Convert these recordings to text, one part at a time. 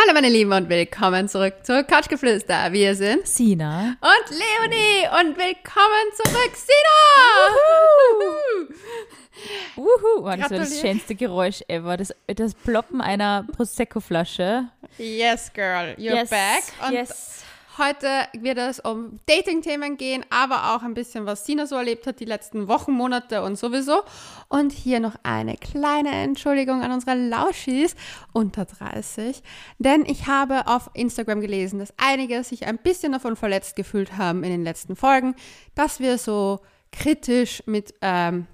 Hallo meine Lieben und willkommen zurück zu Couchgeflüster. Wir sind Sina. und Leonie und willkommen zurück, Sina! Wuhu! Oh, das war das schönste Geräusch ever. Das, das Ploppen einer Prosecco-Flasche. Yes, girl, you're back. Und yes. Heute wird es um Dating-Themen gehen, aber auch ein bisschen, was Sina so erlebt hat die letzten Wochen, Monate und sowieso. Und hier noch eine kleine Entschuldigung an unsere Lauschis unter 30. Denn ich habe auf Instagram gelesen, dass einige sich ein bisschen davon verletzt gefühlt haben in den letzten Folgen, dass wir so kritisch mit, ähm,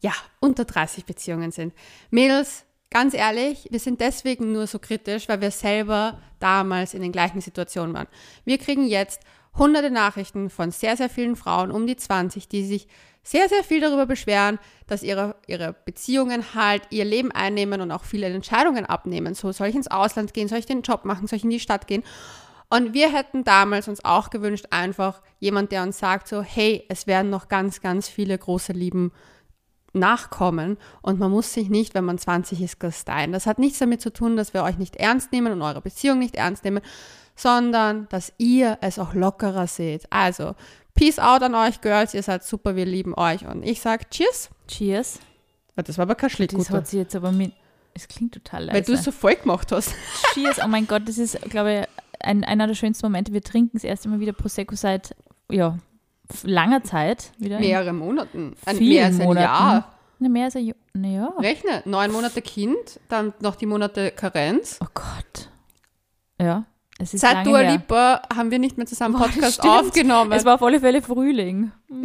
ja, unter 30 Beziehungen sind. Mädels, ganz ehrlich, wir sind deswegen nur so kritisch, weil wir selber damals in den gleichen Situationen waren. Wir kriegen jetzt hunderte Nachrichten von sehr, sehr vielen Frauen um die 20, die sich sehr, sehr viel darüber beschweren, dass ihre, ihre Beziehungen halt ihr Leben einnehmen und auch viele Entscheidungen abnehmen. So, soll ich ins Ausland gehen? Soll ich den Job machen? Soll ich in die Stadt gehen? Und wir hätten damals uns auch gewünscht, einfach jemand, der uns sagt so, hey, es werden noch ganz, ganz viele große Lieben nachkommen und man muss sich nicht, wenn man 20 ist, gasteien. Das hat nichts damit zu tun, dass wir euch nicht ernst nehmen und eure Beziehung nicht ernst nehmen, sondern dass ihr es auch lockerer seht. Also, Peace out an euch, Girls, ihr seid super, wir lieben euch und ich sag Cheers. Cheers. Das war aber kein Das Schlittguter, hat sie jetzt aber mit. Es klingt total weil leise. du es so voll gemacht hast. Cheers. Oh mein Gott, das ist, glaube ich, ein, einer der schönsten Momente. Wir trinken das erste Mal wieder Prosecco seit, ja, langer Zeit. Wieder. Mehrere Monaten, ein, mehr als ein Monaten. Jahr. Na, mehr als ein Jahr. Naja. Rechne, neun Monate Kind, dann noch die Monate Karenz. Oh Gott. Ja. Es ist Seit Dua. Lipa haben wir nicht mehr zusammen Boah, Podcast stimmt. aufgenommen. Es war auf alle Fälle Frühling.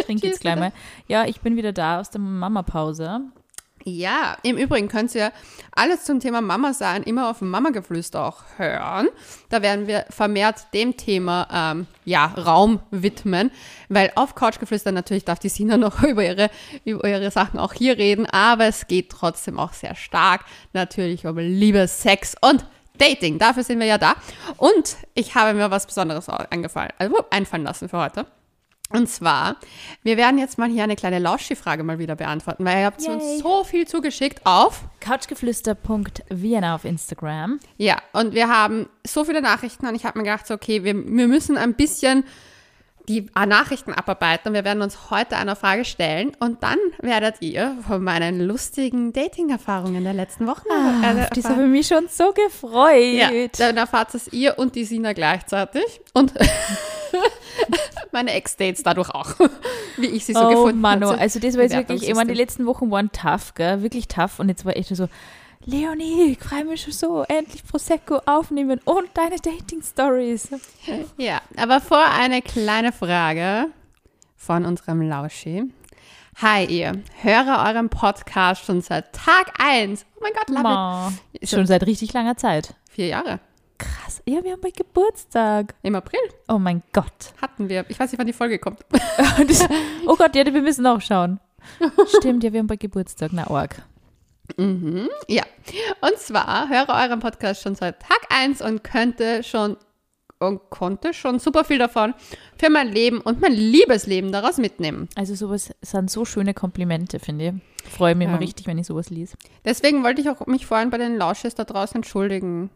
Ich trinke jetzt gleich mal. Ja, ich bin wieder da aus der Mama-Pause. Ja, im Übrigen könnt ihr alles zum Thema Mama sein immer auf Mama-Geflüster auch hören. Da werden wir vermehrt dem Thema ähm, ja, Raum widmen, weil auf Couchgeflüster natürlich darf die Sina noch über ihre, über ihre Sachen auch hier reden, aber es geht trotzdem auch sehr stark natürlich um Liebe, Sex und Dating. Dafür sind wir ja da. Und ich habe mir was Besonderes eingefallen, also einfallen lassen für heute. Und zwar, wir werden jetzt mal hier eine kleine Lauschi-Frage mal wieder beantworten, weil ihr habt Yay. uns so viel zugeschickt auf. Couchgeflüster.vienna auf Instagram. Ja, und wir haben so viele Nachrichten und ich habe mir gedacht, so, okay, wir, wir müssen ein bisschen die Nachrichten abarbeiten und wir werden uns heute einer Frage stellen und dann werdet ihr von meinen lustigen Dating-Erfahrungen der letzten Wochen Ah, äh, das habe ich mich schon so gefreut. Ja, dann erfahrt es ihr und die Sina gleichzeitig und meine Ex-Dates dadurch auch, wie ich sie so oh gefunden Mann, oh. habe. also das war jetzt wirklich, ich meine, die letzten Wochen waren tough, gell? wirklich tough und jetzt war echt so, Leonie, ich freue mich schon so, endlich Prosecco aufnehmen und deine Dating-Stories. Ja, aber vor eine kleine Frage von unserem Lauschi. Hi ihr, höre euren Podcast schon seit Tag 1. Oh mein Gott, love it. Schon seit richtig langer Zeit. Vier Jahre. Krass. Ja, wir haben bald Geburtstag. Im April Oh mein Gott. hatten wir. Ich weiß nicht, wann die Folge kommt. Oh Gott, ja, wir müssen auch schauen. Stimmt, ja, wir haben bald Geburtstag. Na, arg. Mhm, ja. Und zwar höre euren Podcast schon seit Tag 1 und könnte schon und konnte schon super viel davon für mein Leben und mein Liebesleben daraus mitnehmen. Also sowas sind so schöne Komplimente, finde ich. Freue mich Ja. immer richtig, wenn ich sowas lese. Deswegen wollte ich auch mich vorhin bei den Lausches da draußen entschuldigen.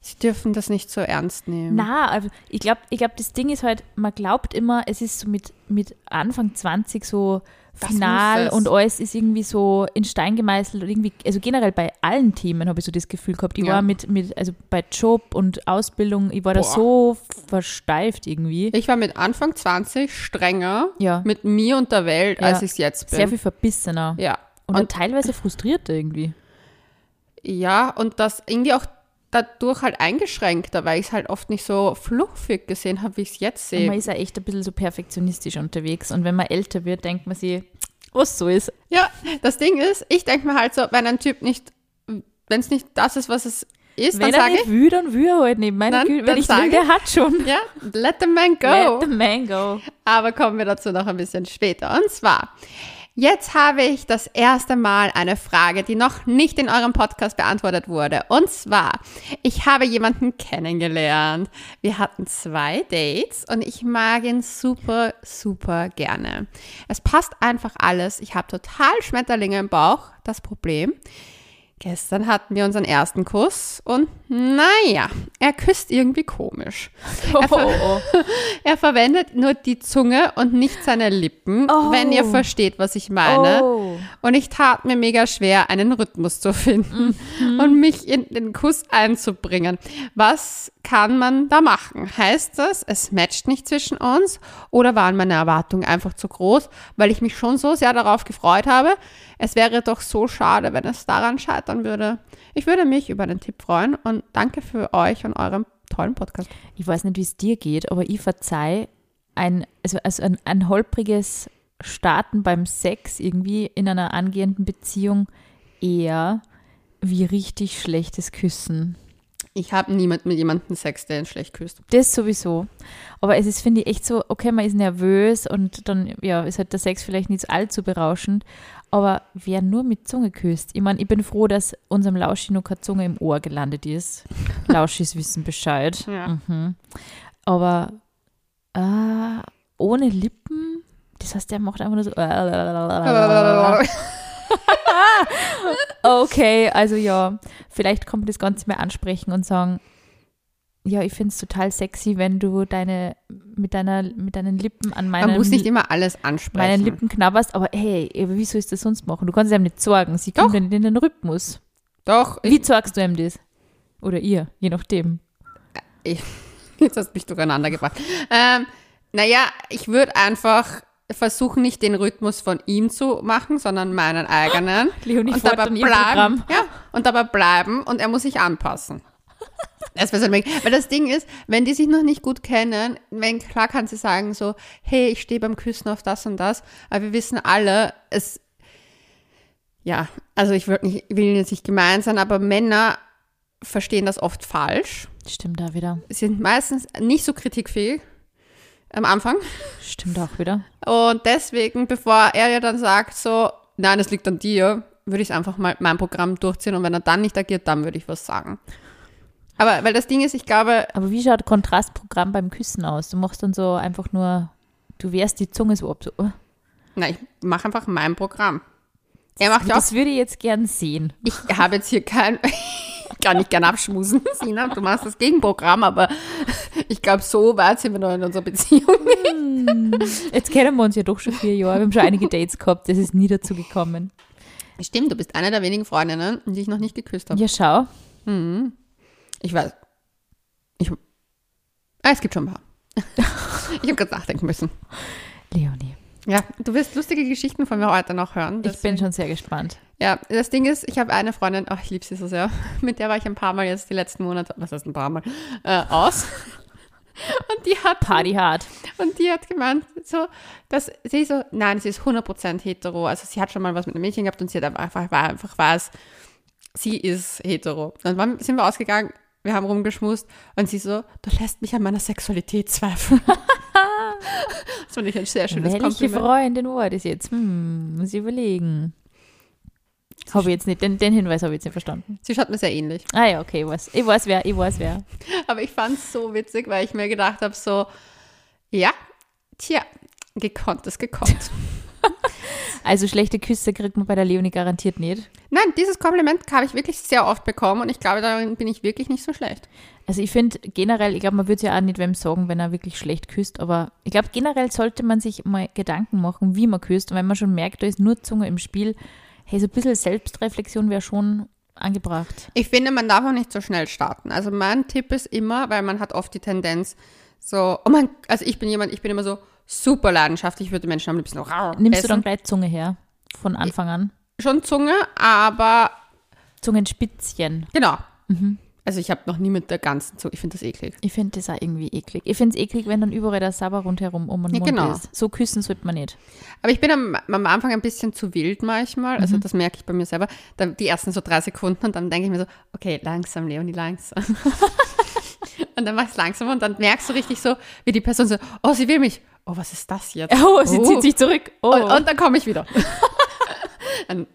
Sie dürfen das nicht so ernst nehmen. Na, also ich glaube, ich glaub, das Ding ist halt, man glaubt immer, es ist so mit, mit Anfang 20 so Das final und alles ist irgendwie so in Stein gemeißelt und irgendwie, also generell bei allen Themen habe ich so das Gefühl gehabt. Ich Ja. war mit, mit, also bei Job und Ausbildung, ich war da Boah. so versteift irgendwie. Ich war mit Anfang 20 strenger Ja. mit mir und der Welt, Ja. als ich es jetzt bin. Sehr viel verbissener. Ja. Und, Und, teilweise frustrierter irgendwie. ja, und das irgendwie auch dadurch halt eingeschränkter, weil ich es halt oft nicht so fluffig gesehen habe, wie ich es jetzt Und man sehe. ist ja echt ein bisschen so perfektionistisch unterwegs. Und wenn man älter wird, denkt man sich, was so ist. Ja, das Ding ist, ich denke mir halt so, wenn ein Typ nicht, wenn es nicht das ist, was es ist, Wenn dann er sage nicht ich, will, dann will er halt nicht. Meine Dann- Güte, dann wenn ich will, der hat schon. ja, let the man go. Let the man go. Aber kommen wir dazu noch ein bisschen später. Und zwar, jetzt habe ich das erste Mal eine Frage, die noch nicht in eurem Podcast beantwortet wurde. Und zwar, ich habe jemanden kennengelernt. Wir hatten zwei Dates und ich mag ihn super, super gerne. Es passt einfach alles. Ich habe total Schmetterlinge im Bauch. Das Problem, Gestern hatten wir unseren ersten Kuss und naja, er küsst irgendwie komisch. Oh, Er, ver oh, oh. er verwendet nur die Zunge und nicht seine Lippen, Oh. wenn ihr versteht, was ich meine. Oh. Und ich tat mir mega schwer, einen Rhythmus zu finden und mich in den Kuss einzubringen. Was kann man da machen? Heißt das, es matcht nicht zwischen uns oder waren meine Erwartungen einfach zu groß, weil ich mich schon so sehr darauf gefreut habe? Es wäre doch so schade, wenn es daran scheitern würde. Ich würde mich über einen Tipp freuen und danke für euch und euren tollen Podcast. Ich weiß nicht, wie es dir geht, aber ich verzeih ein, also, also ein, ein holpriges Starten beim Sex irgendwie in einer angehenden Beziehung eher wie richtig schlechtes Küssen. Ich habe niemand mit jemandem Sex, der ihn schlecht küsst. Das sowieso. Aber es ist, finde ich, echt so, okay, man ist nervös und dann, ja, ist halt der Sex vielleicht nicht allzu berauschend. Aber wer nur mit Zunge küsst, ich meine, ich bin froh, dass unserem Lauschi noch keine Zunge im Ohr gelandet ist. Lauschis wissen Bescheid. Ja. Mhm. Aber äh, ohne Lippen, das heißt, der macht einfach nur so. Okay, also ja, vielleicht man das Ganze mehr ansprechen und sagen, ja, ich finde es total sexy, wenn du deine mit deiner mit deinen Lippen an meinen, Man muss nicht immer alles ansprechen. meinen Lippen knabberst, aber hey, aber wie soll ich das sonst machen? Du kannst ihm nicht sorgen, sie kommt in den Rhythmus. Doch, Wie sorgst du ihm das? Oder ihr, je nachdem. Jetzt hast du mich durcheinander gebracht. Ähm, naja, ich würde einfach versuchen, nicht den Rhythmus von ihm zu machen, sondern meinen eigenen. Leonie und dabei bleiben. Ja, und dabei bleiben und er muss sich anpassen. Das wäre so ein Weg. Weil das Ding ist, wenn die sich noch nicht gut kennen, wenn, klar kann sie sagen so, hey, ich stehe beim Küssen auf das und das, aber wir wissen alle, es, ja, also ich würd nicht, will jetzt nicht gemein sein, aber Männer verstehen das oft falsch Stimmt da wieder. sind meistens nicht so kritikfähig am Anfang. Stimmt auch wieder. Und deswegen, bevor er ja dann sagt, so, nein, es liegt an dir, würde ich einfach mal mein Programm durchziehen und wenn er dann nicht agiert, dann würde ich was sagen. Aber weil das Ding ist, ich glaube, Aber wie schaut Kontrastprogramm beim Küssen aus? Du machst dann so einfach nur, du wehrst die Zunge so ab. So. na, ich mache einfach mein Programm. Er macht ja auch, Das würde ich jetzt gern sehen. ich habe jetzt hier kein, kann ich gern abschmusen, Sina, du machst das Gegenprogramm, aber ich glaube, so weit sind wir noch in unserer Beziehung. Jetzt kennen wir uns ja doch schon vier Jahre. Wir haben schon einige Dates gehabt. Das ist nie dazu gekommen. Stimmt, du bist eine der wenigen Freundinnen, die ich noch nicht geküsst habe. Ja, schau. Ich weiß. Ich, ah, es gibt schon ein paar. ich habe gerade nachdenken müssen. Leonie. Ja, du wirst lustige Geschichten von mir heute noch hören. Ich bin schon sehr gespannt. Ja, das Ding ist, ich habe eine Freundin, ach, ich liebe sie so sehr, mit der war ich ein paar Mal jetzt die letzten Monate, was heißt ein paar Mal, äh, aus. Und die hat Party hard. und die hat gemeint, so, dass sie so, nein, sie ist 100% hetero. Also sie hat schon mal was mit einem Mädchen gehabt und sie hat einfach, war einfach was, sie ist hetero. Dann sind wir ausgegangen, wir haben rumgeschmust und sie so, du lässt mich an meiner Sexualität zweifeln. das fand ich ein sehr schönes Welche Kompliment. Freundin war das jetzt? Hm, muss ich überlegen. Habe ich jetzt nicht, den, den Hinweis habe ich jetzt nicht verstanden. Sie schaut mir sehr ähnlich. Ah ja, okay, ich weiß, ich weiß wer, ich weiß wer. Aber ich fand es so witzig, weil ich mir gedacht habe, so, ja, tja, gekonnt ist gekonnt. Also schlechte Küsse kriegt man bei der Leonie garantiert nicht. Nein, dieses Kompliment habe ich wirklich sehr oft bekommen und ich glaube, darin bin ich wirklich nicht so schlecht. Also ich finde generell, ich glaube, man würde es ja auch nicht wem sagen, wenn er wirklich schlecht küsst, aber ich glaube, generell sollte man sich mal Gedanken machen, wie man küsst. Und wenn man schon merkt, da ist nur Zunge im Spiel, hey, so ein bisschen Selbstreflexion wäre schon angebracht. Ich finde, man darf auch nicht so schnell starten. Also mein Tipp ist immer, weil man hat oft die Tendenz, so, oh mein, also ich bin jemand, ich bin immer so super leidenschaftlich, ich würde Menschen am liebsten noch rau Nimmst essen. du dann gleich Zunge her? Von Anfang an? Schon Zunge, aber Zungenspitzchen. genau. Mhm. Also ich habe noch nie mit der ganzen Zunge, ich finde das eklig. Ich finde das auch irgendwie eklig. Ich finde es eklig, wenn dann überall der Sabber rundherum um den Ja, Mund genau. ist. So küssen sollte man nicht. Aber ich bin am, am Anfang ein bisschen zu wild manchmal. Also das merke ich bei mir selber. Dann die ersten so drei Sekunden und dann denke ich mir so, okay, langsam, Leonie, langsam. und dann mach ich es langsam und dann merkst du richtig so, wie die Person so, oh, sie will mich. Oh, was ist das jetzt? Oh, sie zieht sich zurück. Oh, Und, und dann komme ich wieder.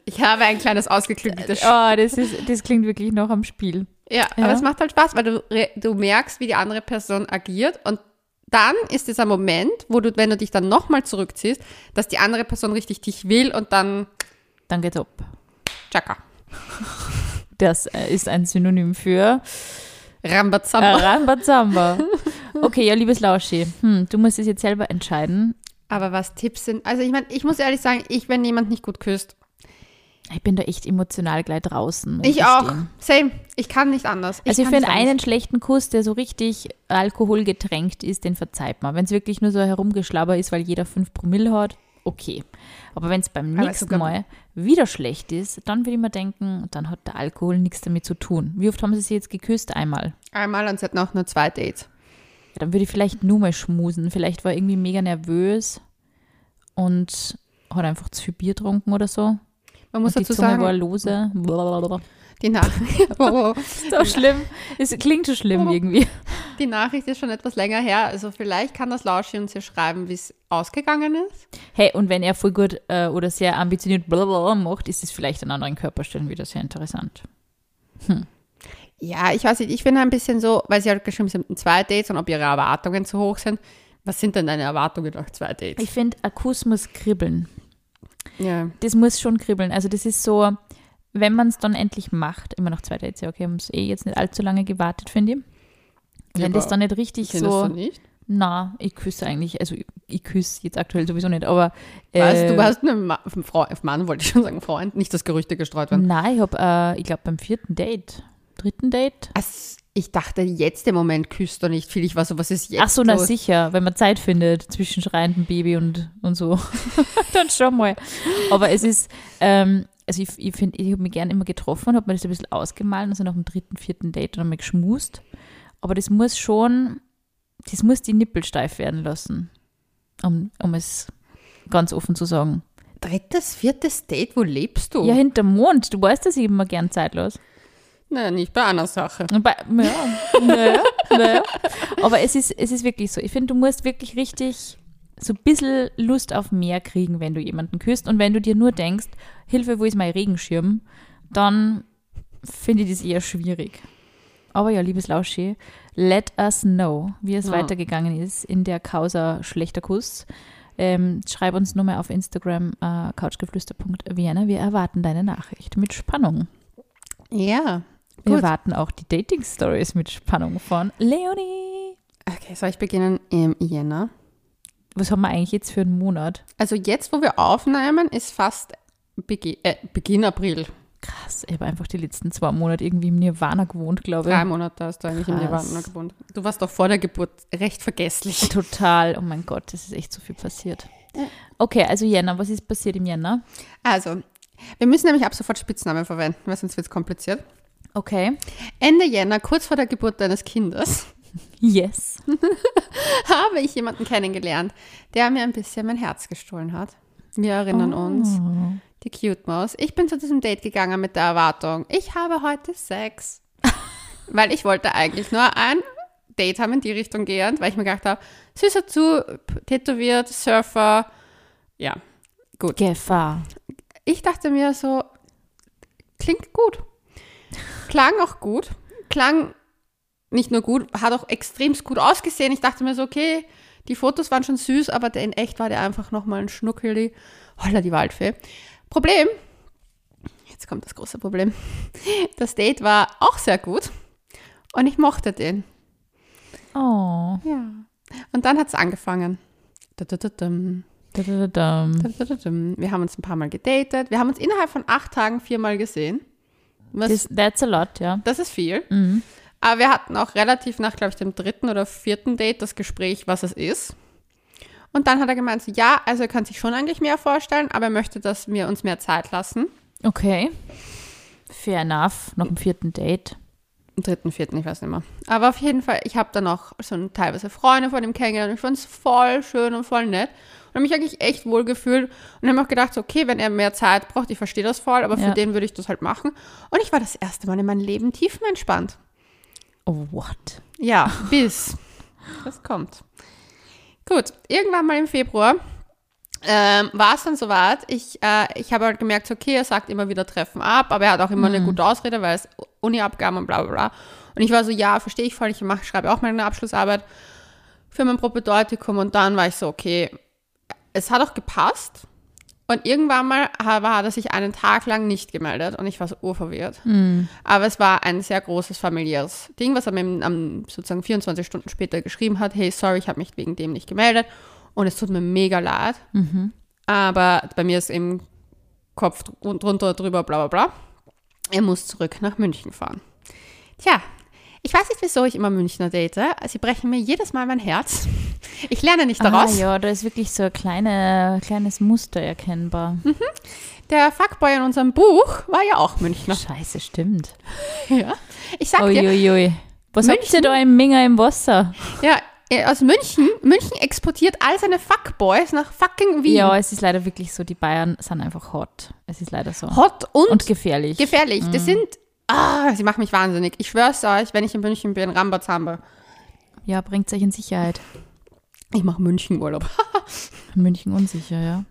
Ich habe ein kleines ausgeklügeltes Sch oh das, ist, das klingt wirklich noch am Spiel. Ja, Ja. aber es macht halt Spaß, weil du, du merkst, wie die andere Person agiert und dann ist dieser Moment, wo du, wenn du dich dann nochmal zurückziehst, dass die andere Person richtig dich will und dann Dann geht's ab. tschakka. Das äh, ist ein Synonym für Rambazamba. Rambazamba. Okay, ja, liebes Lauschi, hm, du musst es jetzt selber entscheiden. Aber was Tipps sind, also ich meine, ich muss ehrlich sagen, ich, wenn jemand nicht gut küsst, Ich bin da echt emotional gleich draußen. muss ich auch. Same. Ich kann nicht anders. Also kann für einen anders. schlechten Kuss, der so richtig alkoholgetränkt ist, den verzeiht man. Wenn es wirklich nur so herumgeschlabber ist, weil jeder 5 Promille hat, okay. Aber wenn es beim nächsten Mal wieder schlecht ist, dann würde ich mir denken, dann hat der Alkohol nichts damit zu tun. Wie oft haben sie sich jetzt geküsst? Einmal. Einmal und sie hatten auch nur zwei Dates. Ja, dann würde ich vielleicht nur mal schmusen. Vielleicht war er irgendwie mega nervös und hat einfach zu viel Bier getrunken oder so. Man muss und dazu sagen, war lose. Blablabla. Die, Nach oh, oh. So schlimm. Es klingt schon schlimm irgendwie. die Nachricht ist schon etwas länger her. Also vielleicht kann das Lauschi uns hier schreiben, wie es ausgegangen ist. Hey, und wenn er voll gut äh, oder sehr ambitioniert blablabla macht, ist es vielleicht an anderen Körperstellen wieder sehr interessant. Ja, ich weiß nicht, ich finde ein bisschen so, weil sie halt geschrieben sind, zwei Dates und ob ihre Erwartungen zu hoch sind. Was sind denn deine Erwartungen nach zwei Dates? Ich finde, Kuss muss kribbeln. ja. Das muss schon kribbeln. Also das ist so, wenn man es dann endlich macht, immer noch zwei Dates, ja okay, haben es eh jetzt nicht allzu lange gewartet, finde ich. Wenn Ja, das dann nicht richtig so, nicht? na, ich küsse eigentlich, also ich, ich küsse jetzt aktuell sowieso nicht, aber Weißt äh, du, hast einen Ma Frau, Mann, wollte ich schon sagen, Freund, nicht, dass Gerüchte gestreut werden. Nein, ich habe, äh, ich glaube beim vierten Date, dritten Date. Also, ich dachte, jetzt im Moment küsst du nicht viel. Ich war so, was ist jetzt Ach so, na los? sicher, wenn man Zeit findet zwischen schreiendem Baby und, und so, dann schon mal. Aber es ist, ähm, also ich, ich finde, ich habe mich gern immer getroffen und habe mir das ein bisschen ausgemalt, also nach dem dritten, vierten Date dann mal geschmust. Aber das muss schon, das muss die Nippel steif werden lassen, um, um es ganz offen zu sagen. Drittes, viertes Date, wo lebst du? Ja, hinterm Mond, du weißt, dass ich immer gern zeitlos. Naja, nicht bei einer Sache. Und Bei, ja, naja, naja. Aber es ist, es ist wirklich so. Ich finde, du musst wirklich richtig so ein bisschen Lust auf mehr kriegen, wenn du jemanden küsst. Und wenn du dir nur denkst, Hilfe, wo ist mein Regenschirm, dann finde ich das eher schwierig. Aber ja, liebes Lauschi, let us know, wie es Ja. weitergegangen ist in der Causa schlechter Kuss. Ähm, schreib uns nur mal auf Instagram äh, couchgeflüster.vienna. Wir erwarten deine Nachricht mit Spannung. Ja. Wir Gut. warten auch die Dating-Stories mit Spannung von Leonie. Okay, soll ich beginnen im Jänner? Was haben wir eigentlich jetzt für einen Monat? Also jetzt, wo wir aufnehmen, ist fast Begi äh, Beginn April. Krass, ich habe einfach die letzten zwei Monate irgendwie im Nirvana gewohnt, glaube Drei ich. Monate hast du eigentlich im Krass. Nirvana gewohnt. Du warst doch vor der Geburt recht vergesslich. Total, oh mein Gott, das ist echt so viel passiert. Okay, also Jänner, was ist passiert im Jänner? Also, wir müssen nämlich ab sofort Spitznamen verwenden, weil sonst wird es kompliziert. Okay. Ende Jänner, kurz vor der Geburt deines Kindes, Yes. habe ich jemanden kennengelernt, der mir ein bisschen mein Herz gestohlen hat. Wir erinnern uns. Oh. Die Cute Maus. Ich bin zu diesem Date gegangen mit der Erwartung, ich habe heute Sex. weil ich wollte eigentlich nur ein Date haben in die Richtung gehend, weil ich mir gedacht habe, süßer zu, tätowiert, Surfer. Ja, gut. Gefahr. Ich dachte mir so, klingt gut. Klang auch gut. Klang nicht nur gut, hat auch extrem gut ausgesehen. Ich dachte mir so, okay, die Fotos waren schon süß, aber der in echt war der einfach nochmal ein Schnuckeli. Holla, die Waldfee. Problem, jetzt kommt das große Problem. Das Date war auch sehr gut und ich mochte den. Oh. Ja. Und dann hat es angefangen. Wir haben uns ein paar Mal gedatet. Wir haben uns innerhalb von acht Tagen viermal gesehen. Was, that's a lot, ja. das ist viel. Mhm. Aber wir hatten auch relativ nach, glaube ich, dem dritten oder vierten Date das Gespräch, was es ist. Und dann hat er gemeint, so, ja, also er kann sich schon eigentlich mehr vorstellen, aber er möchte, dass wir uns mehr Zeit lassen. Okay. Fair enough. Noch im vierten Date. Im dritten, vierten, ich weiß nicht mehr. Aber auf jeden Fall, ich habe dann auch so teilweise Freunde von ihm kennengelernt. und Ich fand es voll schön und voll nett. Und habe mich eigentlich echt wohl gefühlt. Und habe mir auch gedacht, so, okay, wenn er mehr Zeit braucht, ich verstehe das voll, aber für Ja. den würde ich das halt machen. Und ich war das erste Mal in meinem Leben tiefenentspannt. Oh, what? Ja, bis. Das kommt. Gut, irgendwann mal im Februar ähm, war es dann soweit. Ich, äh, ich habe halt gemerkt, okay, er sagt immer wieder Treffen ab, aber er hat auch immer eine gute Ausrede, weil es Uni-Abgaben und bla bla bla. Und ich war so, ja, verstehe ich voll, ich mache, schreibe auch meine Abschlussarbeit für mein Propedeutikum und dann war ich so, okay, es hat auch gepasst, Und irgendwann mal war er sich einen Tag lang nicht gemeldet und ich war so urverwirrt. Hm. Aber es war ein sehr großes familiäres Ding, was er mir am, sozusagen 24 Stunden später geschrieben hat. Hey, sorry, ich habe mich wegen dem nicht gemeldet und es tut mir mega leid. Mhm. Aber bei mir ist eben Kopf dr- drunter, drüber, bla bla bla. Er muss zurück nach München fahren. Tja, ich weiß nicht, wieso ich immer Münchner date. Sie brechen mir jedes Mal mein Herz. Ich lerne nicht Ah, daraus. ja, da ist wirklich so ein kleine, kleines Muster erkennbar. Der Fuckboy in unserem Buch war ja auch Münchner. Scheiße, stimmt. Ja. Ich sag dir, Uiuiui. Was habt München? ihr da im Minger im Wasser? ja, äh, aus München, München exportiert all seine Fuckboys nach fucking Wien. Ja, es ist leider wirklich so, die Bayern sind einfach hot. Es ist leider so. Hot und, Und gefährlich. gefährlich. Das sind, ah, sie machen mich wahnsinnig. Ich schwör's euch, wenn ich in München bin, Rambazamba. ja, bringt euch in Sicherheit. Ich mache München-Urlaub. München unsicher, ja.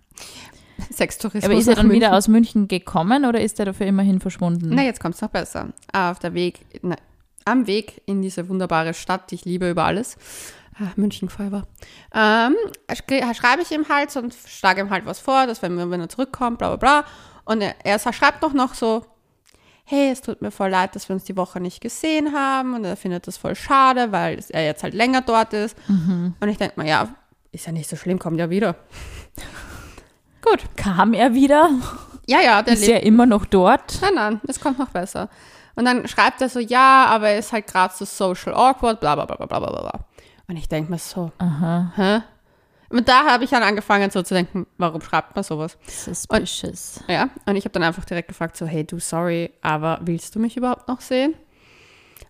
Sextourismus. Aber ist er dann wieder München. aus München gekommen oder ist er dafür immerhin verschwunden? Na, jetzt kommt's noch besser. Auf der Weg, na, am Weg in diese wunderbare Stadt, die ich liebe über alles. Ah, München Feuer. Ähm, sch- schreibe ich ihm halt und schlage ihm halt was vor, dass wenn, wir- wenn er zurückkommt, bla bla bla. Und er, er schreibt noch, noch so, hey, es tut mir voll leid, dass wir uns die Woche nicht gesehen haben. Und er findet das voll schade, weil er jetzt halt länger dort ist. Und ich denke mir, ja, ist ja nicht so schlimm, kommt ja wieder. Gut. Kam er wieder? Ja, ja, der Ist er immer noch dort? Nein, nein, es kommt noch besser. Und dann schreibt er so, ja, aber er ist halt gerade so social awkward, bla bla bla bla bla bla bla. Und ich denke mir so, Aha, hä? Und da habe ich dann angefangen so zu denken, warum schreibt man sowas? suspicious. Ja, und ich habe dann einfach direkt gefragt, so, hey, du, sorry, aber willst du mich überhaupt noch sehen?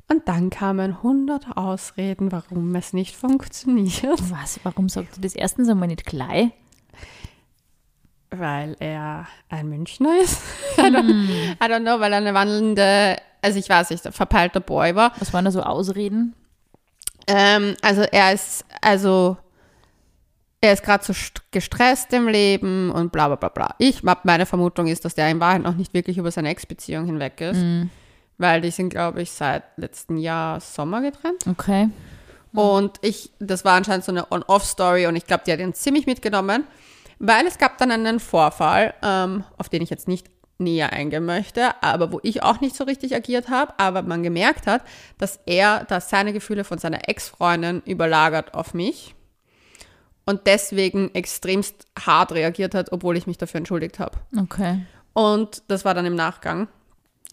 Und dann kamen hundert Ausreden, warum es nicht funktioniert. Was? Warum sagt er das erstens einmal nicht gleich? Weil er ein Münchner ist. I, don't, I don't know, weil er eine wandelnde, also ich weiß nicht, verpeilter Boy war. Was waren da so Ausreden? Ähm, also er ist, also er ist gerade so st- gestresst im Leben und bla bla bla bla. Ich, meine Vermutung ist, dass der in Wahrheit noch nicht wirklich über seine Ex-Beziehung hinweg ist, weil die sind, glaube ich, seit letztem Jahr Sommer getrennt. Okay. Und ich, das war anscheinend so eine On-Off-Story und ich glaube, die hat ihn ziemlich mitgenommen, weil es gab dann einen Vorfall, ähm, auf den ich jetzt nicht näher eingehen möchte, aber wo ich auch nicht so richtig agiert habe, aber man gemerkt hat, dass er, dass seine Gefühle von seiner Ex-Freundin überlagert auf mich und deswegen extremst hart reagiert hat, obwohl ich mich dafür entschuldigt habe. Okay. Und das war dann im Nachgang.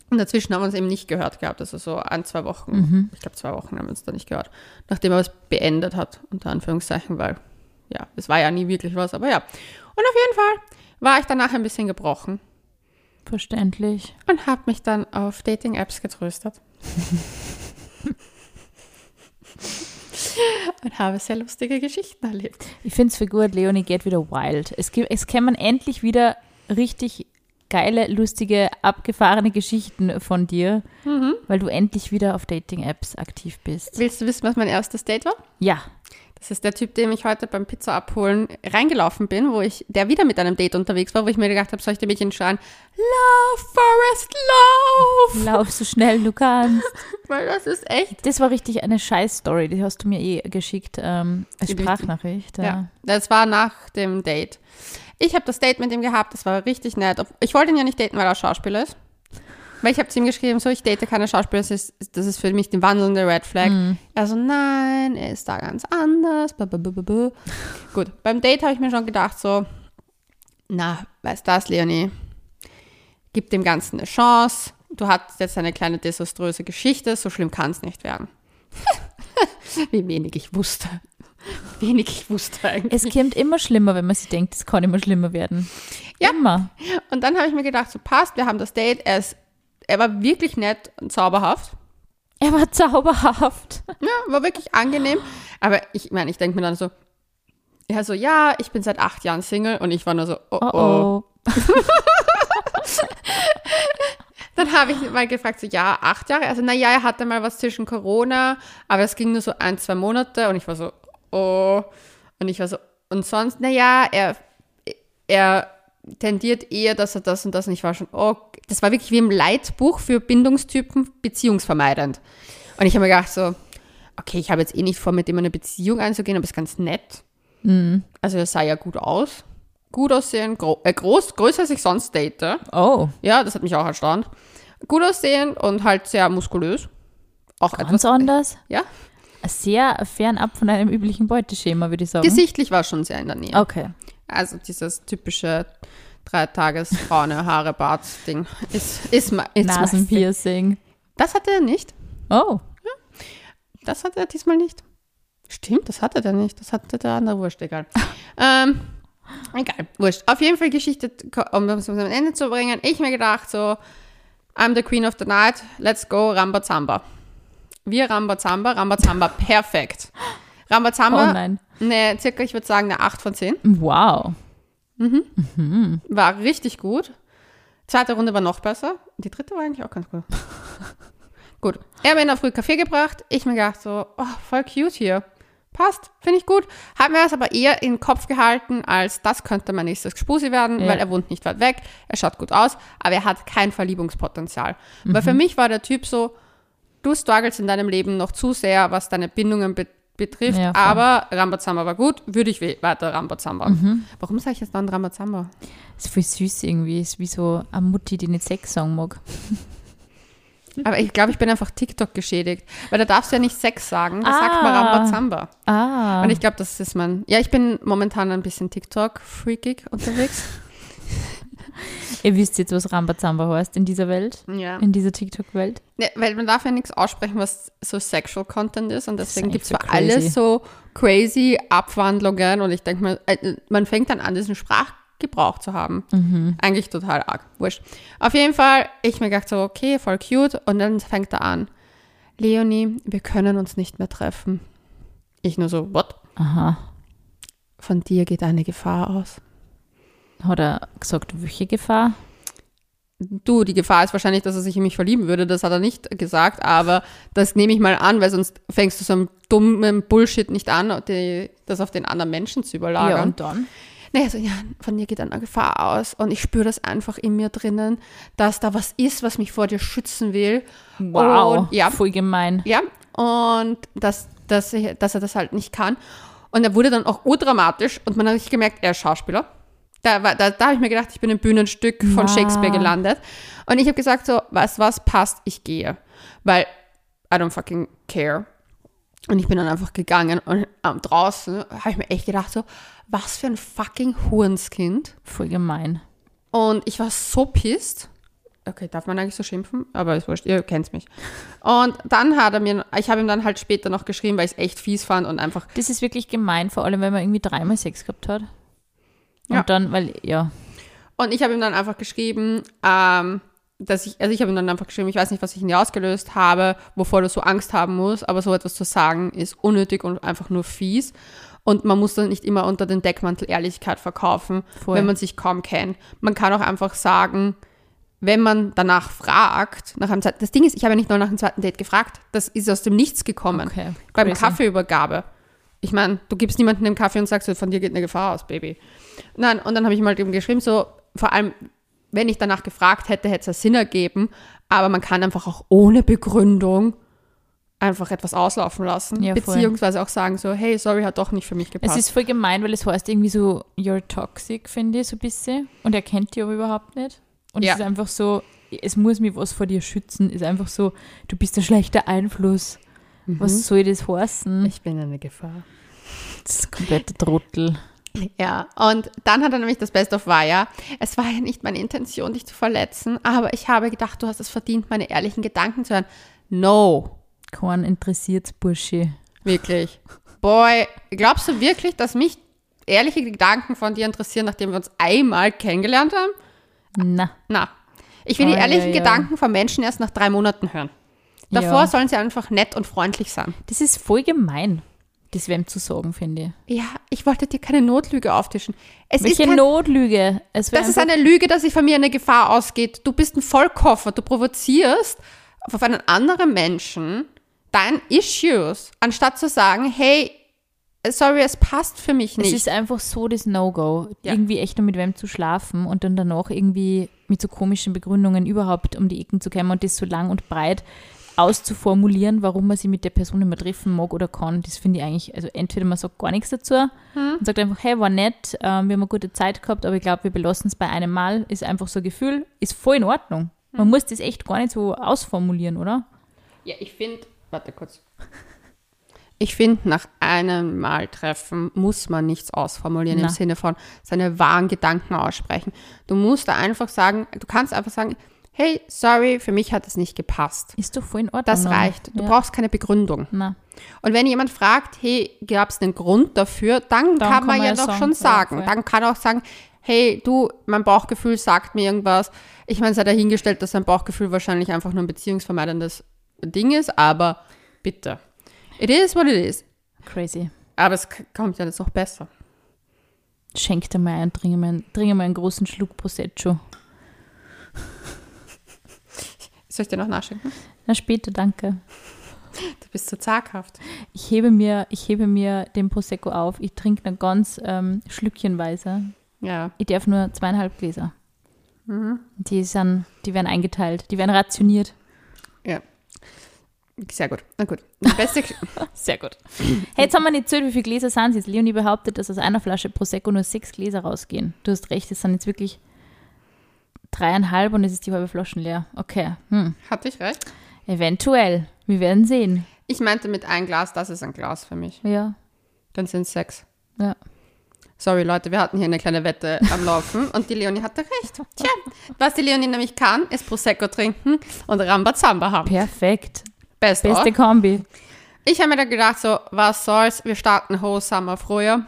Und dazwischen haben wir uns eben nicht gehört gehabt. Also so ein, zwei Wochen, ich glaube zwei Wochen haben wir uns da nicht gehört. Nachdem er es beendet hat, unter Anführungszeichen, weil ja, es war ja nie wirklich was, aber ja. Und auf jeden Fall war ich danach ein bisschen gebrochen Verständlich. und habe mich dann auf Dating-Apps getröstet. und habe sehr lustige Geschichten erlebt. Ich finde es für gut, Leonie geht wieder wild. Es, gibt, es kämen endlich wieder richtig geile, lustige, abgefahrene Geschichten von dir, weil du endlich wieder auf Dating-Apps aktiv bist. Willst du wissen, was mein erstes Date war? Ja. Das ist der Typ, dem ich heute beim Pizza abholen reingelaufen bin, wo ich, der wieder mit einem Date unterwegs war, wo ich mir gedacht habe, soll ich dem Mädchen schreien, Love, Forest, Love! Lauf so schnell du kannst. Weil das ist echt. Das war richtig eine Scheiß-Story, die hast du mir eh geschickt ähm, als Die- Sprachnachricht. Ja. Ja, das war nach dem Date. Ich habe das Date mit ihm gehabt, das war richtig nett. Ich wollte ihn ja nicht daten, weil er Schauspieler ist. Weil ich habe zu ihm geschrieben, so, ich date keine Schauspieler, das ist, das ist für mich die wandelnde Red Flag. Er so, nein, er ist da ganz anders. Gut, beim Date habe ich mir schon gedacht, so, na, weißt du das, Leonie? Gib dem Ganzen eine Chance. Du hattest jetzt eine kleine desaströse Geschichte, so schlimm kann es nicht werden. Wie wenig ich wusste. Wie wenig ich wusste eigentlich. Es kommt immer schlimmer, wenn man sich denkt, es kann immer schlimmer werden. Ja. Immer. Und dann habe ich mir gedacht, so passt, wir haben das Date, er, ist, er war wirklich nett und zauberhaft. Er war zauberhaft. Ja, war wirklich angenehm. Aber ich meine, ich denke mir dann so, er so, ja, ich bin seit acht Jahren Single und ich war nur so, oh Oh oh. oh. Dann habe ich mal gefragt, so, ja, acht Jahre? Also, naja, er hatte mal was zwischen Corona, aber es ging nur so ein, zwei Monate und ich war so, oh. Und ich war so, und sonst, naja, er, er tendiert eher, dass er das und das und ich war schon, oh, das war wirklich wie im Leitbuch für Bindungstypen beziehungsvermeidend. Und ich habe mir gedacht so, okay, ich habe jetzt eh nicht vor, mit ihm eine Beziehung einzugehen, aber ist ganz nett. Also er sah ja gut aus. gut aussehen, gro äh, groß, größer als ich sonst date. Oh, Ja, das hat mich auch erstaunt. Gut aussehen und halt sehr muskulös. Auch ganz etwas. anders. Ja, Sehr fernab von einem üblichen Beuteschema, würde ich sagen. gesichtlich war schon sehr in der Nähe. Okay. Also dieses typische drei Tages braune Haare Bart Ding ist ist ist Nasenpiercing. Das hatte er nicht. Oh, Das hatte er diesmal nicht. Stimmt, das hatte der nicht. Das hatte der andere Wurscht, egal. ähm, egal, wurscht. Auf jeden Fall Geschichte, um es am Ende zu bringen. Ich mir gedacht so, I'm the queen of the night, let's go Rambazamba. Wir Rambazamba, Rambazamba, perfekt. Rambazamba, oh nein. ne, circa, ich würde sagen, eine 8 von 10. Wow. War richtig gut. Zweite Runde war noch besser. Die dritte war eigentlich auch ganz gut. gut. Er hat mir in der Früh Kaffee gebracht. Ich mir gedacht so, oh, voll cute hier. Passt, finde ich gut. Hat mir das aber eher in den Kopf gehalten, als das könnte mein nächstes Gespusi werden, Ja. weil er wohnt nicht weit weg, er schaut gut aus, aber er hat kein Verliebungspotenzial. Weil für mich war der Typ so, du struggles in deinem Leben noch zu sehr, was deine Bindungen be betrifft, Ja, aber Rambazamba war gut, würde ich we- weiter Rambazamba. Warum sage ich jetzt dann Rambazamba? Ist voll süß irgendwie. Ist wie so eine Mutti, die nicht Sex sagen mag. Aber ich glaube, ich bin einfach TikTok geschädigt. Weil da darfst du ja nicht Sex sagen, da sagt man Ah. Rambazamba. Ah. Und ich glaube, das ist mein. Ja, ich bin momentan ein bisschen TikTok-freakig unterwegs. Ihr wisst jetzt, was Rambazamba heißt in dieser Welt, ja. in dieser TikTok-Welt. ja. Weil man darf ja nichts aussprechen, was so Sexual Content ist. Und deswegen gibt es so für alles so crazy Abwandlungen. Und ich denke mal, äh, man fängt dann an, diesen Sprachgebrauch zu haben. Mhm. Eigentlich total arg. Wurscht. Auf jeden Fall, ich mir gedacht so, okay, voll cute. Und dann fängt er an. Leonie, wir können uns nicht mehr treffen. Ich nur so, what? Aha. Von dir geht eine Gefahr aus. Hat er gesagt, welche Gefahr? Du, die Gefahr ist wahrscheinlich, dass er sich in mich verlieben würde. Das hat er nicht gesagt, aber das nehme ich mal an, weil sonst fängst du so einem dummen Bullshit nicht an, die, das auf den anderen Menschen zu überlagern. Ja, und dann? naja, so, ja, von dir geht eine Gefahr aus und ich spüre das einfach in mir drinnen, dass da was ist, was mich vor dir schützen will. Wow. Und, ja, Voll gemein. ja, und dass, dass, ich, dass er das halt nicht kann. Und er wurde dann auch urdramatisch und man hat richtig gemerkt, er ist Schauspieler. Da, war- da, da habe ich mir gedacht, ich bin ein Bühnenstück von Wow. Shakespeare gelandet. Und ich habe gesagt so, was, was passt, ich gehe. Weil I don't fucking care. Und ich bin dann einfach gegangen und ähm, draußen habe ich mir echt gedacht so, was für ein fucking Hurenskind. Voll gemein. Und ich war so pissed. Okay, darf man eigentlich so schimpfen? Aber ist wurscht, ihr kennt mich. Und dann hat er mir, ich habe ihm dann halt später noch geschrieben, weil ich es echt fies fand und einfach, Das ist wirklich gemein, vor allem wenn man irgendwie dreimal Sex gehabt hat. Und Ja. dann, weil, ja, und ich habe ihm dann einfach geschrieben, ähm, dass ich, also ich habe ihm dann einfach geschrieben, ich weiß nicht, was ich in dir ausgelöst habe, wovor du so Angst haben musst, aber so etwas zu sagen ist unnötig und einfach nur fies. Und man muss dann nicht immer unter den Deckmantel Ehrlichkeit verkaufen, Voll. wenn man sich kaum kennt. Man kann auch einfach sagen, wenn man danach fragt, nach einem zweiten, das Ding ist, ich habe ja nicht nur nach einem zweiten Date gefragt, das ist aus dem Nichts gekommen. okay. Beim. Kaffeeübergabe. Ich meine, du gibst niemandem den Kaffee und sagst, so, von dir geht eine Gefahr aus, Baby. Nein, und dann habe ich mal eben geschrieben, so, vor allem, wenn ich danach gefragt hätte, hätte es Sinn ergeben, aber man kann einfach auch ohne Begründung einfach etwas auslaufen lassen, Ja, beziehungsweise auch sagen so, hey, sorry, hat doch nicht für mich Es gepasst. ist voll gemein, weil es heißt irgendwie so, you're toxic, finde ich, so ein bisschen. Und er kennt dich aber überhaupt nicht. Und Ja. es ist einfach so, es muss mich was vor dir schützen. Ist einfach so, du bist ein schlechter Einfluss. Was soll das heißen? ich bin eine Gefahr. Das ist komplette Trottel. Ja, und dann hat er nämlich das Best of war ja, es war ja nicht meine Intention, dich zu verletzen, aber ich habe gedacht, du hast es verdient, meine ehrlichen Gedanken zu hören. No, Kein interessiert Bursche. Wirklich. Boy, glaubst du wirklich, dass mich ehrliche Gedanken von dir interessieren, nachdem wir uns einmal kennengelernt haben? Na, Na. Ich will die Ei, ehrlichen ei, ei. Gedanken von Menschen erst nach drei Monaten hören. Davor Ja. sollen sie einfach nett und freundlich sein. das ist voll gemein, das wem zu sagen, finde ich. Ja, ich wollte dir keine Notlüge auftischen. Es Welche ist kein, Notlüge? Es das ist eine Lüge, dass sich von mir eine Gefahr ausgeht. Du bist ein Vollkoffer. Du provozierst auf einen anderen Menschen dein Issues, anstatt zu sagen, hey, sorry, es passt für mich Es nicht. ist einfach so das No-Go, Ja. irgendwie echt nur mit wem zu schlafen und dann danach irgendwie mit so komischen Begründungen überhaupt um die Ecken zu kommen und das so lang und breit auszuformulieren, warum man sich mit der Person mehr treffen mag oder kann. Das finde ich eigentlich, also entweder man sagt gar nichts dazu und sagt einfach, hey, war nett, ähm, wir haben eine gute Zeit gehabt, aber ich glaube, wir belassen es bei einem Mal. Ist einfach so ein Gefühl, ist voll in Ordnung. Man muss das echt gar nicht so ausformulieren, oder? Ja, ich finde, warte kurz. Ich finde, nach einem Mal treffen muss man nichts ausformulieren Na. im Sinne von seine wahren Gedanken aussprechen. Du musst da einfach sagen, du kannst einfach sagen, hey, sorry, für mich hat es nicht gepasst. Ist doch voll in Ordnung. Das dann. reicht. Du ja. brauchst keine Begründung. Na, Und wenn jemand fragt, hey, gab es einen Grund dafür, dann, kann, kann man, man ja ja doch schon ja, sagen. voll. dann kann auch sagen, hey, du, mein Bauchgefühl sagt mir irgendwas. Ich meine, sei dahingestellt, dass ein Bauchgefühl wahrscheinlich einfach nur ein beziehungsvermeidendes Ding ist, aber bitte. It is what it is. crazy. Aber es kommt ja jetzt noch besser. Schenk dir mal ein, trinke mal, trinke mal einen großen Schluck Prosecco. Soll ich dir noch nachschenken? Na, später, danke. Du bist so zaghaft. Ich hebe mir, ich hebe mir den Prosecco auf. Ich trinke dann ganz ähm, schlückchenweise. Ja. Ich darf nur zweieinhalb Gläser. Mhm. Die, sind, die werden eingeteilt, die werden rationiert. Ja. Sehr gut. Na gut. Die beste, Sehr gut. Hey, jetzt haben wir nicht erzählt, wie viele Gläser sind es jetzt. Leonie behauptet, dass aus einer Flasche Prosecco nur sechs Gläser rausgehen. Du hast recht, es sind jetzt wirklich dreieinhalb und es ist die halbe Flaschen leer. Okay, hm. hatte ich recht? eventuell. Wir werden sehen. Ich meinte mit ein Glas, das ist ein Glas für mich. Ja, Dann sind es sechs. ja. Sorry Leute, wir hatten hier eine kleine Wette am Laufen und die Leonie hatte recht. Tja, was die Leonie nämlich kann, ist Prosecco trinken und Rambazamba haben. Perfekt. Best Beste of. Kombi. Ich habe mir da gedacht, so, was soll's, wir starten Whole Summer früher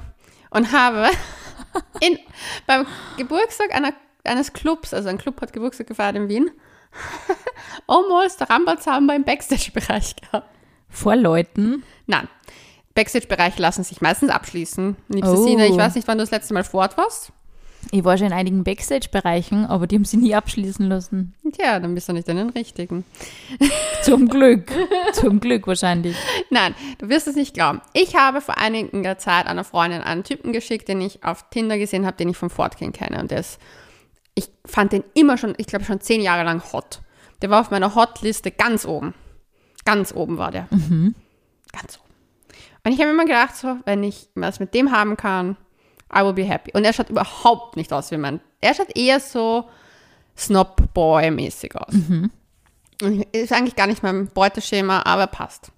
und habe in, beim Geburtstag einer, eines Clubs, also ein Club hat Geburtstag gefeiert in Wien, almost Rambazamba im Backstage-Bereich gehabt. Vor Leuten. Nein, Backstage-Bereiche lassen sich meistens abschließen. Liebste Oh. Sina, ich weiß nicht, wann du das letzte Mal fort warst. Ich war schon in einigen Backstage-Bereichen, aber die haben sie nie abschließen lassen. Tja, dann bist du nicht in den richtigen. Zum Glück. Zum Glück wahrscheinlich. Nein, du wirst es nicht glauben. Ich habe vor einiger Zeit einer Freundin einen Typen geschickt, den ich auf Tinder gesehen habe, den ich vom Fortgehen kenne. Und der ist, ich fand den immer schon, ich glaube schon zehn Jahre lang hot. Der war auf meiner Hotliste ganz oben. Ganz oben war der. Ganz oben. Und ich habe immer gedacht, so, wenn ich was mit dem haben kann, I will be happy. Und er schaut überhaupt nicht aus wie mein. Er schaut eher so Snob-Boy-mäßig aus. Und ist eigentlich gar nicht mein Beuteschema, aber passt.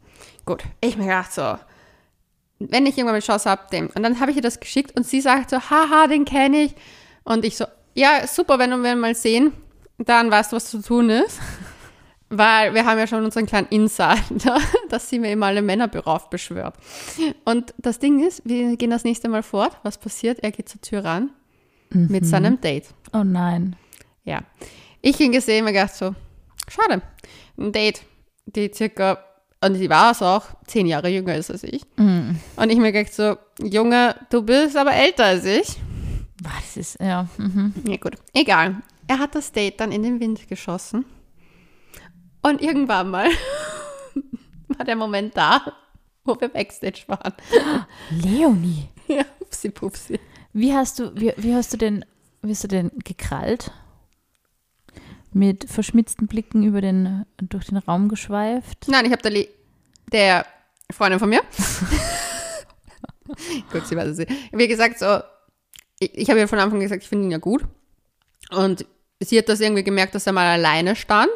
Gut, ich mir gedacht so, wenn ich irgendwann mit Chance habe, den. Und dann habe ich ihr das geschickt und sie sagt so, haha, den kenne ich. Und ich so, ja, super, wenn wir mal sehen, dann weißt du, was zu tun ist. Weil wir haben ja schon unseren kleinen Insider, dass sie mir immer alle Männerbüro aufbeschwört. Und das Ding ist, wir gehen das nächste Mal fort. Was passiert? Er geht zur Tür ran mit seinem Date. Oh nein. Ja. Ich ihn gesehen und mir gedacht so, schade. Ein Date, die circa, und die war es auch, zehn Jahre jünger ist als ich. Mhm. Und ich mir gedacht so, Junge, du bist aber älter als ich. Boah, das ist, ja. Mhm. Ja gut, egal. Er hat das Date dann in den Wind geschossen. Und irgendwann mal war der Moment da, wo wir Backstage waren. Leonie. Ja, upsi pupsi. Wie hast du, wie, wie hast du denn, wie hast du denn gekrallt? Mit verschmitzten Blicken über den, durch den Raum geschweift? Nein, ich habe der, Le der Freundin von mir. gut, sie weiß es nicht. Wie gesagt, so, ich, ich habe ja von Anfang gesagt, ich finde ihn ja gut. Und sie hat das irgendwie gemerkt, dass er mal alleine stand.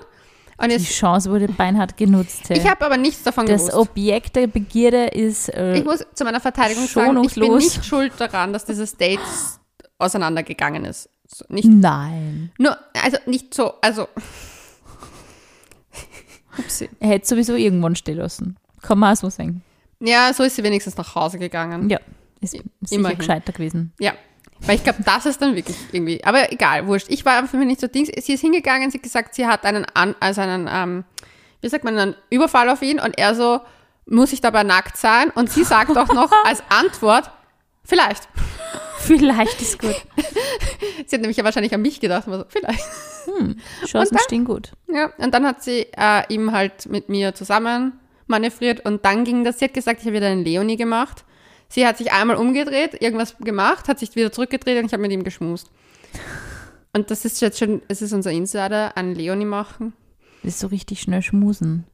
Und Die jetzt, Chance wurde beinhart genutzt. Hey. ich habe aber nichts davon das gewusst. Objekt der Begierde ist äh, Ich muss zu meiner Verteidigung sagen, ich bin nicht schuld daran, dass dieses Date auseinandergegangen ist. So, nicht Nein. nur, also nicht so, also. Er hätte sowieso irgendwann stehen lassen. Kann man auch so sagen. Ja, so ist sie wenigstens nach Hause gegangen. Ja, ist sicher Immerhin. gescheiter gewesen. Ja. Weil ich glaube, das ist dann wirklich irgendwie. Aber egal, wurscht. Ich war für mich nicht so Dings. Sie ist hingegangen, sie hat gesagt, sie hat einen, An also einen, ähm, wie sagt man, einen Überfall auf ihn und er so, muss ich dabei nackt sein? Und sie sagt auch noch als Antwort, vielleicht. Vielleicht ist gut. Sie hat nämlich ja wahrscheinlich an mich gedacht, und war so, vielleicht. Chancen dann- stehen gut. Ja, und dann hat sie äh, ihm halt mit mir zusammen manövriert und dann ging das, sie hat gesagt, ich habe wieder einen Leonie gemacht. Sie hat sich einmal umgedreht, irgendwas gemacht, hat sich wieder zurückgedreht und ich habe mit ihm geschmust. Und das ist jetzt schon, es ist unser Insider, einen Leonie machen. Ist so richtig schnell schmusen.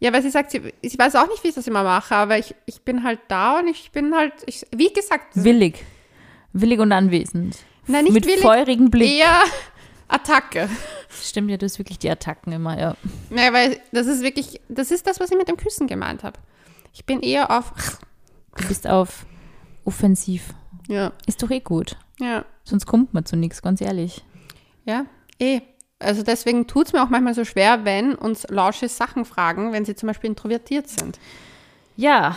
Ja, weil sie sagt, sie, sie weiß auch nicht, wie ich das immer mache, aber ich, ich bin halt da und ich bin halt, ich, wie gesagt, Willig. Willig und anwesend. Nein, nicht Mit willig, feurigem Blick. eher Attacke. Stimmt ja, das ist wirklich die Attacken immer, ja. Naja, weil das ist wirklich, das ist das, was ich mit dem Küssen gemeint habe. Ich bin eher auf, Du bist auf offensiv. ja, Ist doch eh gut. ja, Sonst kommt man zu nichts, ganz ehrlich. ja, eh. Also deswegen tut es mir auch manchmal so schwer, wenn uns Lausche Sachen fragen, wenn sie zum Beispiel introvertiert sind. Ja,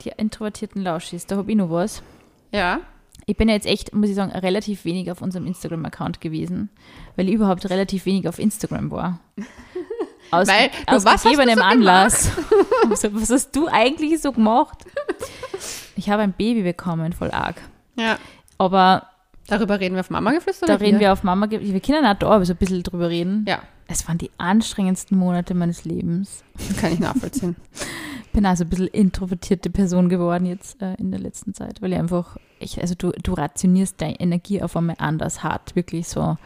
die introvertierten Lauschis, da habe ich noch was. Ja, Ich bin ja jetzt echt, muss ich sagen, relativ wenig auf unserem Instagram-Account gewesen, weil ich überhaupt relativ wenig auf Instagram war. Aus, Weil, du, aus was gegebenem so Anlass. was, was hast du eigentlich so gemacht? Ich habe ein Baby bekommen, voll arg. ja. Aber Darüber reden wir auf Mama geflüstert? da reden hier? wir auf Mama, ge- wir können auch da so ein bisschen drüber reden. Ja, Es waren die anstrengendsten Monate meines Lebens. kann ich nachvollziehen. Ich bin also ein bisschen introvertierte Person geworden jetzt äh, in der letzten Zeit, weil ich einfach, ich, also du, du rationierst deine Energie auf einmal anders hart, wirklich so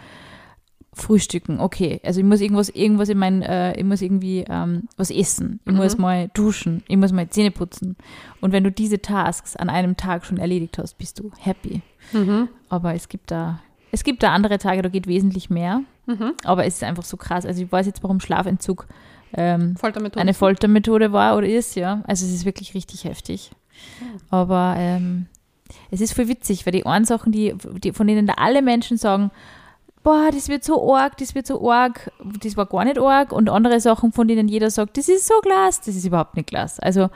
frühstücken, okay, also ich muss irgendwas, irgendwas in mein, äh, ich muss irgendwie ähm, was essen, ich Mhm. muss mal duschen, ich muss mal Zähne putzen und wenn du diese Tasks an einem Tag schon erledigt hast, bist du happy. mhm. Aber es gibt da, es gibt da andere Tage, da geht wesentlich mehr, Mhm. aber es ist einfach so krass, also ich weiß jetzt, warum Schlafentzug ähm, Foltermethode. eine Foltermethode war oder ist, ja. Also es ist wirklich richtig heftig. Aber ähm, es ist voll witzig, weil die einen Sachen, die, die, von denen da alle Menschen sagen, boah, das wird so arg, das wird so arg, das war gar nicht arg. Und andere Sachen, von denen jeder sagt, das ist so Glas, das ist überhaupt nicht Glas. Also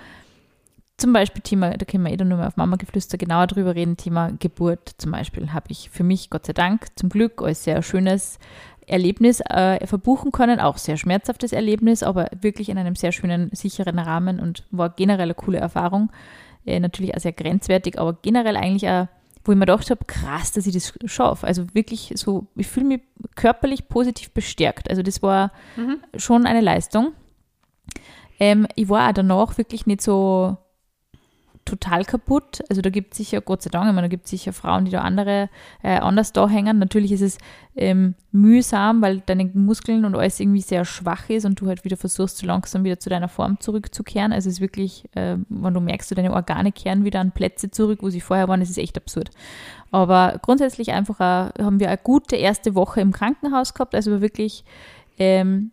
zum Beispiel Thema, da können wir eh dann nur mal auf Mama geflüster genauer drüber reden, Thema Geburt zum Beispiel, habe ich für mich, Gott sei Dank, zum Glück als sehr schönes Erlebnis äh, verbuchen können, auch sehr schmerzhaftes Erlebnis, aber wirklich in einem sehr schönen, sicheren Rahmen und war generell eine coole Erfahrung. Äh, natürlich auch sehr grenzwertig, aber generell eigentlich auch, wo ich mir gedacht habe, krass, dass ich das schaffe. Also wirklich so, ich fühle mich körperlich positiv bestärkt. Also das war Mhm. schon eine Leistung. Ähm, ich war auch danach wirklich nicht so total kaputt. Also da gibt es sicher, Gott sei Dank, ich meine, da gibt es sicher Frauen, die da andere äh, anders da hängen. Natürlich ist es ähm, mühsam, weil deine Muskeln und alles irgendwie sehr schwach ist und du halt wieder versuchst, so langsam wieder zu deiner Form zurückzukehren. Also es ist wirklich, äh, wenn du merkst, du deine Organe kehren wieder an Plätze zurück, wo sie vorher waren, das ist echt absurd. Aber grundsätzlich einfach auch, haben wir eine gute erste Woche im Krankenhaus gehabt, also wirklich ähm,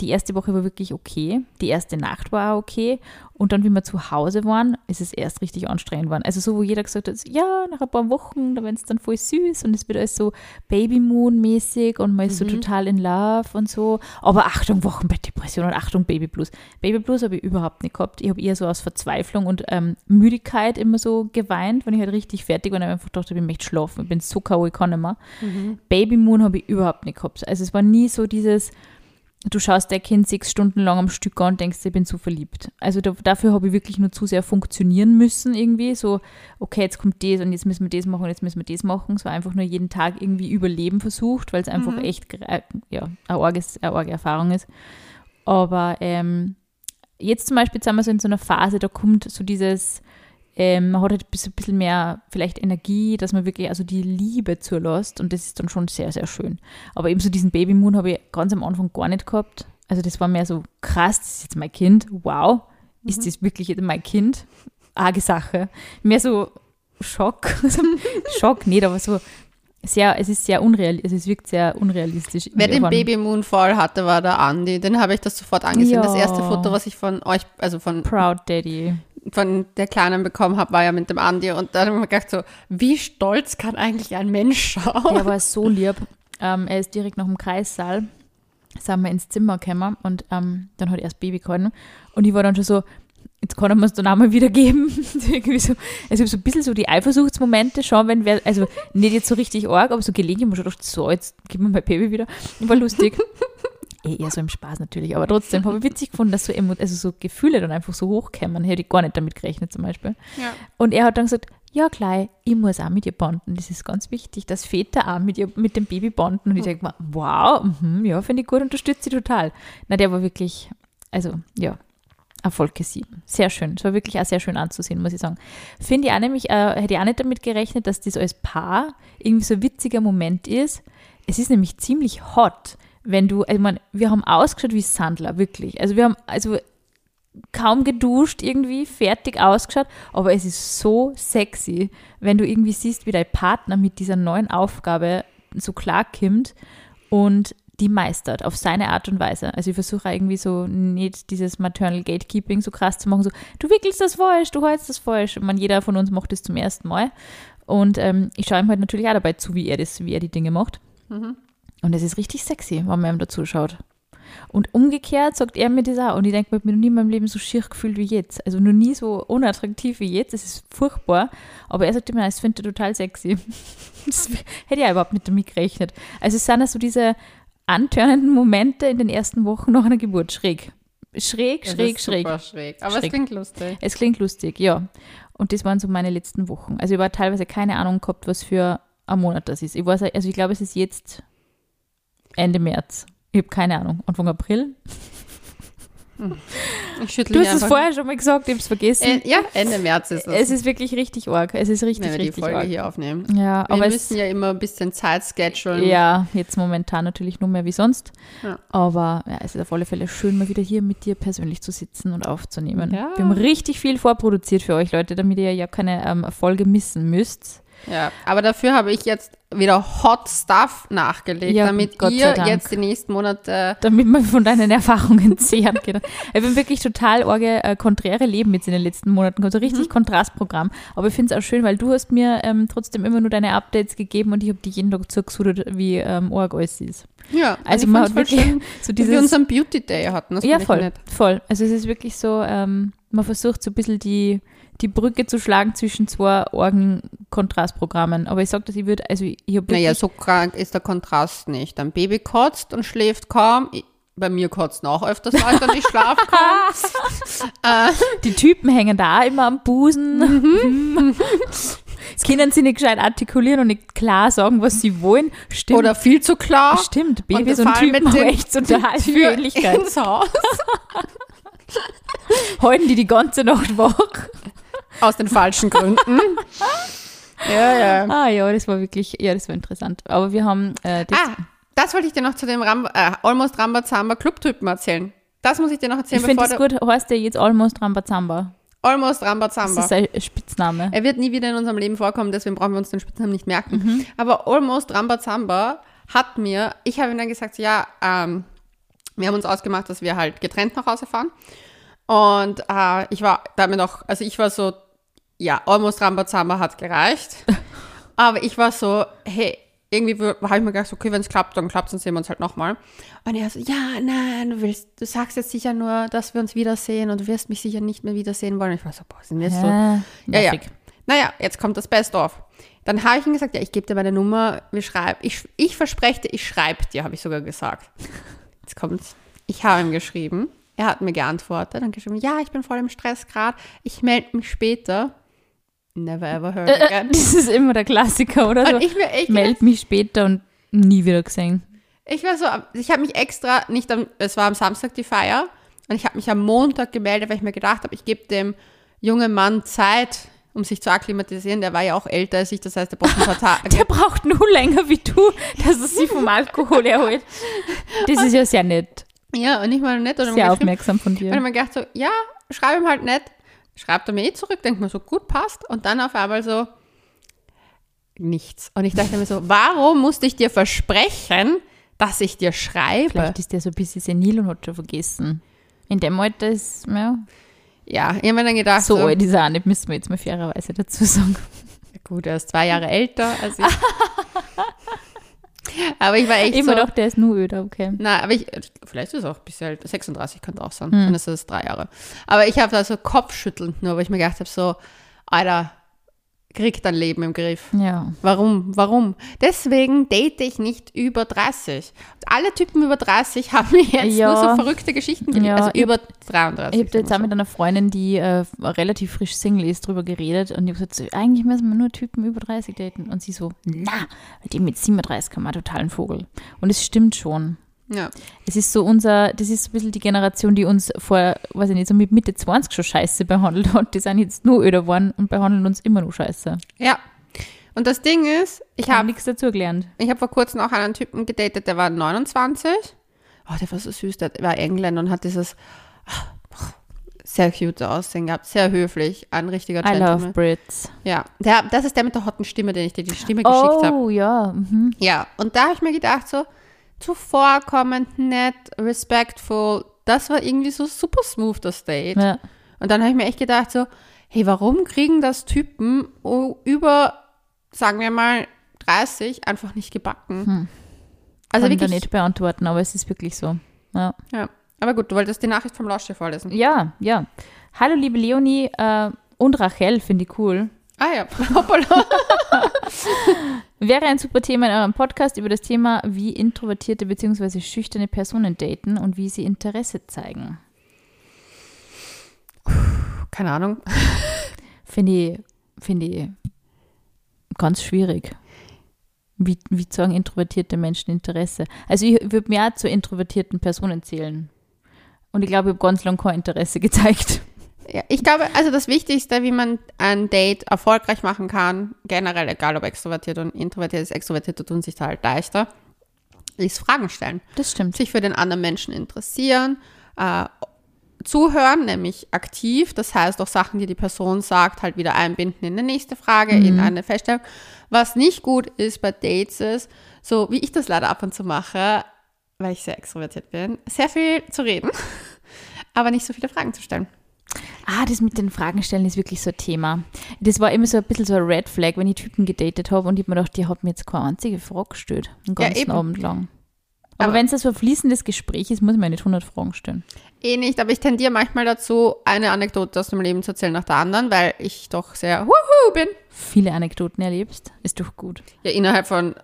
die erste Woche war wirklich okay. Die erste Nacht war auch okay. Und dann, wie wir zu Hause waren, ist es erst richtig anstrengend geworden. Also so, wo jeder gesagt hat, ja, nach ein paar Wochen, da wird es dann voll süß und es wird alles so Baby Moon mäßig und man ist so Mhm. total in Love und so. Aber Achtung, Wochenbettdepression und Achtung, Baby Blues. Baby Blues habe ich überhaupt nicht gehabt. Ich habe eher so aus Verzweiflung und ähm, Müdigkeit immer so geweint, wenn ich halt richtig fertig war und einfach dachte, ich möchte schlafen. Ich bin so K.O., ich kann nicht mehr. Mhm. Baby Moon habe ich überhaupt nicht gehabt. Also es war nie so dieses, du schaust dein Kind sechs Stunden lang am Stück an und denkst, ich bin so verliebt. Also da, dafür habe ich wirklich nur zu sehr funktionieren müssen irgendwie. So, okay, jetzt kommt das und jetzt müssen wir das machen und jetzt müssen wir das machen. So einfach nur jeden Tag irgendwie überleben versucht, weil es einfach Mhm. echt äh, ja, eine, arges, eine arge Erfahrung ist. Aber ähm, jetzt zum Beispiel sind wir so in so einer Phase, da kommt so dieses, ähm, man hat halt ein bisschen, mehr vielleicht Energie, dass man wirklich also die Liebe zulässt und das ist dann schon sehr, sehr schön. Aber eben so diesen Baby Moon habe ich ganz am Anfang gar nicht gehabt. Also das war mehr so krass, das ist jetzt mein Kind, wow, ist das wirklich jetzt mein Kind? Arge Sache. Mehr so Schock, Also Schock nicht, aber so sehr, es ist sehr unrealistisch, es wirkt sehr unrealistisch. Wer den Baby Moon voll hatte, war der Andi. Den habe ich das sofort angesehen. Das Ja. erste Foto, was ich von euch, also von, Proud Daddy. Von der Kleinen bekommen habe, war ja mit dem Andi. Und da habe ich mir gedacht so, wie stolz kann eigentlich ein Mensch schauen? Der war so lieb. Ähm, er ist direkt nach dem Kreissaal, sind wir ins Zimmer gekommen und ähm, dann hat er das Baby gehalten. Und ich war dann schon so, jetzt kann er mir es dann auch mal wieder geben. Irgendwie so, also so ein bisschen so die Eifersuchtsmomente schon, wenn wer, also nicht jetzt so richtig arg, aber so gelegentlich mir schon gedacht, so, jetzt gib mir mein Baby wieder. War lustig. Eh, eher so im Spaß natürlich, aber trotzdem habe ich witzig gefunden, dass so, also so Gefühle dann einfach so hochkämen. Hätte ich gar nicht damit gerechnet zum Beispiel. Ja. Und er hat dann gesagt, ja klar, ich muss auch mit ihr bonden. Das ist ganz wichtig, dass Väter auch mit, ihr, mit dem Baby bonden. Und ich denke mir, wow, mhm, ja, finde ich gut, unterstütze ich total. Na, der war wirklich, also ja, Erfolg sieben. Sehr schön. Es war wirklich auch sehr schön anzusehen, muss ich sagen. Finde ich auch nämlich, äh, hätte ich auch nicht damit gerechnet, dass das als Paar irgendwie so ein witziger Moment ist. Es ist nämlich ziemlich hot, wenn du, ich meine, wir haben ausgeschaut wie Sandler, wirklich. Also wir haben, also kaum geduscht, irgendwie fertig ausgeschaut, aber es ist so sexy, wenn du irgendwie siehst, wie dein Partner mit dieser neuen Aufgabe so klarkommt und die meistert auf seine Art und Weise. Also ich versuche irgendwie so nicht dieses Maternal Gatekeeping so krass zu machen, so du wickelst das falsch, du holst das falsch. Man, jeder von uns macht das zum ersten Mal. Und ähm, ich schaue ihm halt natürlich auch dabei zu, wie er das, wie er die Dinge macht. Mhm. Und es ist richtig sexy, wenn man ihm dazu schaut. Und umgekehrt sagt er mir das auch. Und ich denke, ich habe mich noch nie in meinem Leben so schier gefühlt wie jetzt. Also noch nie so unattraktiv wie jetzt. Es ist furchtbar. Aber er sagt immer, das findet er total sexy. Das hätte ich auch überhaupt nicht damit gerechnet. Also es sind ja so diese antörnenden Momente in den ersten Wochen nach einer Geburt. Schräg. Schräg, Es schräg, schräg. Super schräg. Aber Schräg. es klingt lustig. Es klingt lustig, ja. Und das waren so meine letzten Wochen. Also ich war teilweise keine Ahnung gehabt, was für ein Monat das ist. Ich weiß, also ich glaube, es ist jetzt Ende März. Ich habe keine Ahnung. Anfang April. Ich schüttle Du hast es vorher schon mal gesagt, ich habe es vergessen. Äh, ja, Ende März ist es, es ist wirklich richtig arg. Es ist richtig, wenn wir die richtig Folge arg. hier aufnehmen. Ja, Wir aber müssen ja immer ein bisschen Zeit schedulen. ja, jetzt momentan natürlich nur mehr wie sonst. Ja. Aber ja, es ist auf alle Fälle schön, mal wieder hier mit dir persönlich zu sitzen und aufzunehmen. Ja. Wir haben richtig viel vorproduziert für euch, Leute, damit ihr ja keine ähm, Folge missen müsst. Ja, aber dafür habe ich jetzt wieder Hot Stuff nachgelegt, Ja, damit Gott ihr jetzt die nächsten Monate damit man von deinen Erfahrungen zehren kann. Ich bin wirklich total orge, äh, konträre Leben jetzt in den letzten Monaten so richtig Kontrastprogramm. Aber ich finde es auch schön, weil du hast mir ähm, trotzdem immer nur deine Updates gegeben und ich habe die jeden Tag zugesudert, wie ähm, arg alles ist. Ja, Also ich man hat wirklich schön, so wie wir dieses... unseren Beauty Day hatten. Das Ja, voll, voll. Also es ist wirklich so, ähm, man versucht so ein bisschen die, die Brücke zu schlagen zwischen zwei Orgen-Kontrastprogrammen. Aber ich sage das, ich würde, also ich habe Naja, so krank ist der Kontrast nicht. Ein Baby kotzt und schläft kaum. Ich, bei mir kotzen auch öfters Leute und ich schlafe kaum. äh, Die Typen hängen da immer am Busen. Mhm. Können sie nicht gescheit artikulieren und nicht klar sagen, was sie wollen. Stimmt. oder viel zu klar. Stimmt, Babys und, fallen Typen mit haben echt total Ähnlichkeit. ins Haus. Die die ganze Nacht wach. Aus den falschen Gründen. ja, ja. Ah ja, das war wirklich, ja, das war interessant. Aber wir haben äh, das, Ah, das wollte ich dir noch zu dem Ram äh, Almost Rambazamba Clubtypen erzählen. Das muss ich dir noch erzählen, ich finde das du gut, heißt der jetzt Almost Rambazamba. Almost Das Rambazamba. ist ein Spitzname. Er wird nie wieder in unserem Leben vorkommen, deswegen brauchen wir uns den Spitznamen nicht merken. Mhm. Aber Almost Rambazamba hat mir, ich habe ihm dann gesagt, ja, ähm, wir haben uns ausgemacht, dass wir halt getrennt nach Hause fahren. Und äh, ich war damit noch, also ich war so, ja, Almost Rambazamba hat gereicht. Aber ich war so, hey, irgendwie habe ich mir gedacht, okay, wenn es klappt, dann klappt es, dann sehen wir uns halt nochmal. Und er so, ja, nein, du willst, du sagst jetzt sicher nur, dass wir uns wiedersehen und du wirst mich sicher nicht mehr wiedersehen wollen. Ich war so, boah, sind wir jetzt so ja, ja. nervig. Naja, jetzt kommt das Best-of. Dann habe ich ihm gesagt, ja, ich gebe dir meine Nummer, wir schreiben. Ich, ich verspreche dir, ich schreibe dir, habe ich sogar gesagt. Jetzt kommt's. Ich habe ihm geschrieben. Er hat mir geantwortet und geschrieben, ja, ich bin voll im Stress gerade. Ich melde mich später. Never ever heard Äh, again. das ist immer der Klassiker, oder so. Und ich, mir, Meld mich später und nie wieder gesehen. ich war so, ich habe mich extra, nicht am, es war am Samstag die Feier, und ich habe mich am Montag gemeldet, weil ich mir gedacht habe, ich gebe dem jungen Mann Zeit, um sich zu akklimatisieren. Der war ja auch älter als ich, das heißt, er braucht ein paar Tage. Der braucht nur länger wie du, dass er sich vom Alkohol erholt. Das ist ja sehr nett. Ja, und ich meine nett oder Sehr aufmerksam von Und ich dir. mir gedacht so, ja, schreib ihm halt nett. Schreibt er mir eh zurück, denkt mir so, gut, passt. Und dann auf einmal so, nichts. Und ich dachte mir so, warum musste ich dir versprechen, dass ich dir schreibe? Vielleicht ist der so ein bisschen senil und hat schon vergessen. In dem Alter ist, ja, Ja, ich habe mir dann gedacht, so so, alt ist er auch nicht, müssen wir jetzt mal fairerweise dazu sagen. gut, er ist zwei Jahre älter als ich. aber ich war echt Immer so, doch, der ist nur öder, okay. Na, aber ich, vielleicht ist es auch ein bisschen älter. 36 könnte auch sein. Hm. Dann ist es drei Jahre. Aber ich habe da so kopfschüttelnd nur, weil ich mir gedacht habe, so, Alter, krieg dein Leben im Griff. Ja. Warum? Warum? Deswegen date ich nicht über 30. Und alle Typen über 30 haben jetzt Ja. nur so verrückte Geschichten gegeben. Ja, also über 33. Ich habe jetzt auch mit einer Freundin, die äh, relativ frisch Single ist, drüber geredet und ich habe gesagt, eigentlich müssen wir nur Typen über 30 daten. Und sie so, na, mit dem mit 37 kann man total ein Vogel. Und es stimmt schon. Ja. Es ist so unser, das ist so ein bisschen die Generation, die uns vor, weiß ich nicht, so mit Mitte 20 schon scheiße behandelt hat. Die sind jetzt nur öder geworden und behandeln uns immer noch scheiße. ja. Und das Ding ist, ich habe habe nichts dazu gelernt. ich hab vor kurzem auch einen Typen gedatet, der war 29. Oh, der war so süß, der war Engländer und hat dieses sehr cute Aussehen gehabt, sehr höflich, ein richtiger I love Gentleman. Brits. Ja, der, das ist der mit der hotten Stimme, den ich dir die Stimme geschickt habe. Oh, ja. Mhm. Ja, und da habe ich mir gedacht, so zuvorkommend, nett, respectful, das war irgendwie so super smooth, das Date. ja. Und dann habe ich mir echt gedacht, so, hey, warum kriegen das Typen über, sagen wir mal, 30 einfach nicht gebacken? Hm. Also Kann ich da wirklich, nicht beantworten, aber es ist wirklich so. Ja. ja. Aber gut, du wolltest die Nachricht vom Lausche vorlesen. Ja, ja. Hallo, liebe Leonie äh, und Rachel, finde ich cool. Ah ja, hoppala. Wäre ein super Thema in eurem Podcast über das Thema, wie introvertierte bzw. schüchterne Personen daten und wie sie Interesse zeigen. Keine Ahnung. Finde ich, finde ich ganz schwierig. Wie, wie zeigen introvertierte Menschen Interesse? Also ich würde mir auch zu introvertierten Personen zählen. Und ich glaube, ich habe ganz lange kein Interesse gezeigt. Ja, ich glaube, also das Wichtigste, wie man ein Date erfolgreich machen kann, generell, egal ob extrovertiert und introvertiert ist, Extrovertierte tun sich da halt leichter, ist Fragen stellen. Das stimmt. Sich für den anderen Menschen interessieren, äh, zuhören, nämlich aktiv, das heißt auch Sachen, die die Person sagt, halt wieder einbinden in eine nächste Frage, in eine Feststellung. Was nicht gut ist bei Dates ist, so wie ich das leider ab und zu mache, weil ich sehr extrovertiert bin, sehr viel zu reden, aber nicht so viele Fragen zu stellen. Ah, das mit den Fragen stellen ist wirklich so ein Thema. Das war immer so ein bisschen so ein Red Flag, wenn ich Typen gedatet habe und ich mir gedacht, die haben mir jetzt keine einzige Frage gestellt. Den Ja, ganzen eben. Abend lang. Aber, Aber- wenn es so ein fließendes Gespräch ist, muss man ja nicht 100 Fragen stellen. Eh nicht, aber ich tendiere manchmal dazu, eine Anekdote aus dem Leben zu erzählen nach der anderen, weil ich doch sehr wuhu bin. Viele Anekdoten erlebst, ist doch gut. Ja, innerhalb von,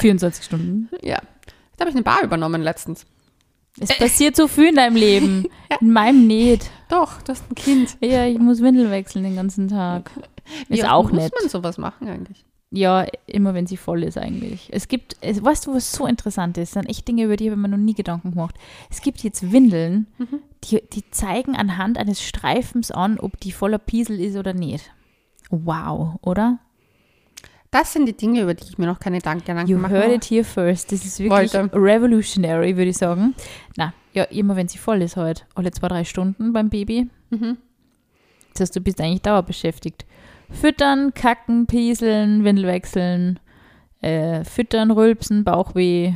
24 Stunden. ja. Da habe ich eine Bar übernommen letztens. Es passiert so viel in deinem Leben. In meinem nicht. Doch, das ist ein Kind. Ja, ich muss Windel wechseln den ganzen Tag. Wie Ist auch muss nett. man sowas machen eigentlich? Ja, immer wenn sie voll ist eigentlich. Es gibt, es, weißt du, was so interessant ist? Sind echt Dinge, über die habe ich mir noch nie Gedanken gemacht. Es gibt jetzt Windeln, die, die zeigen anhand eines Streifens an, ob die voller Piesel ist oder nicht. Wow, oder? Das sind die Dinge, über die ich mir noch keine Dank- Gedanken You mache. heard it here first. Das ist wirklich Wollte. revolutionary, würde ich sagen. Na, ja, immer wenn sie voll ist halt. Alle zwei, drei Stunden beim Baby. Mhm. Das heißt, du bist eigentlich dauerbeschäftigt. Füttern, kacken, pieseln, Windel wechseln, äh, füttern, rülpsen, Bauchweh,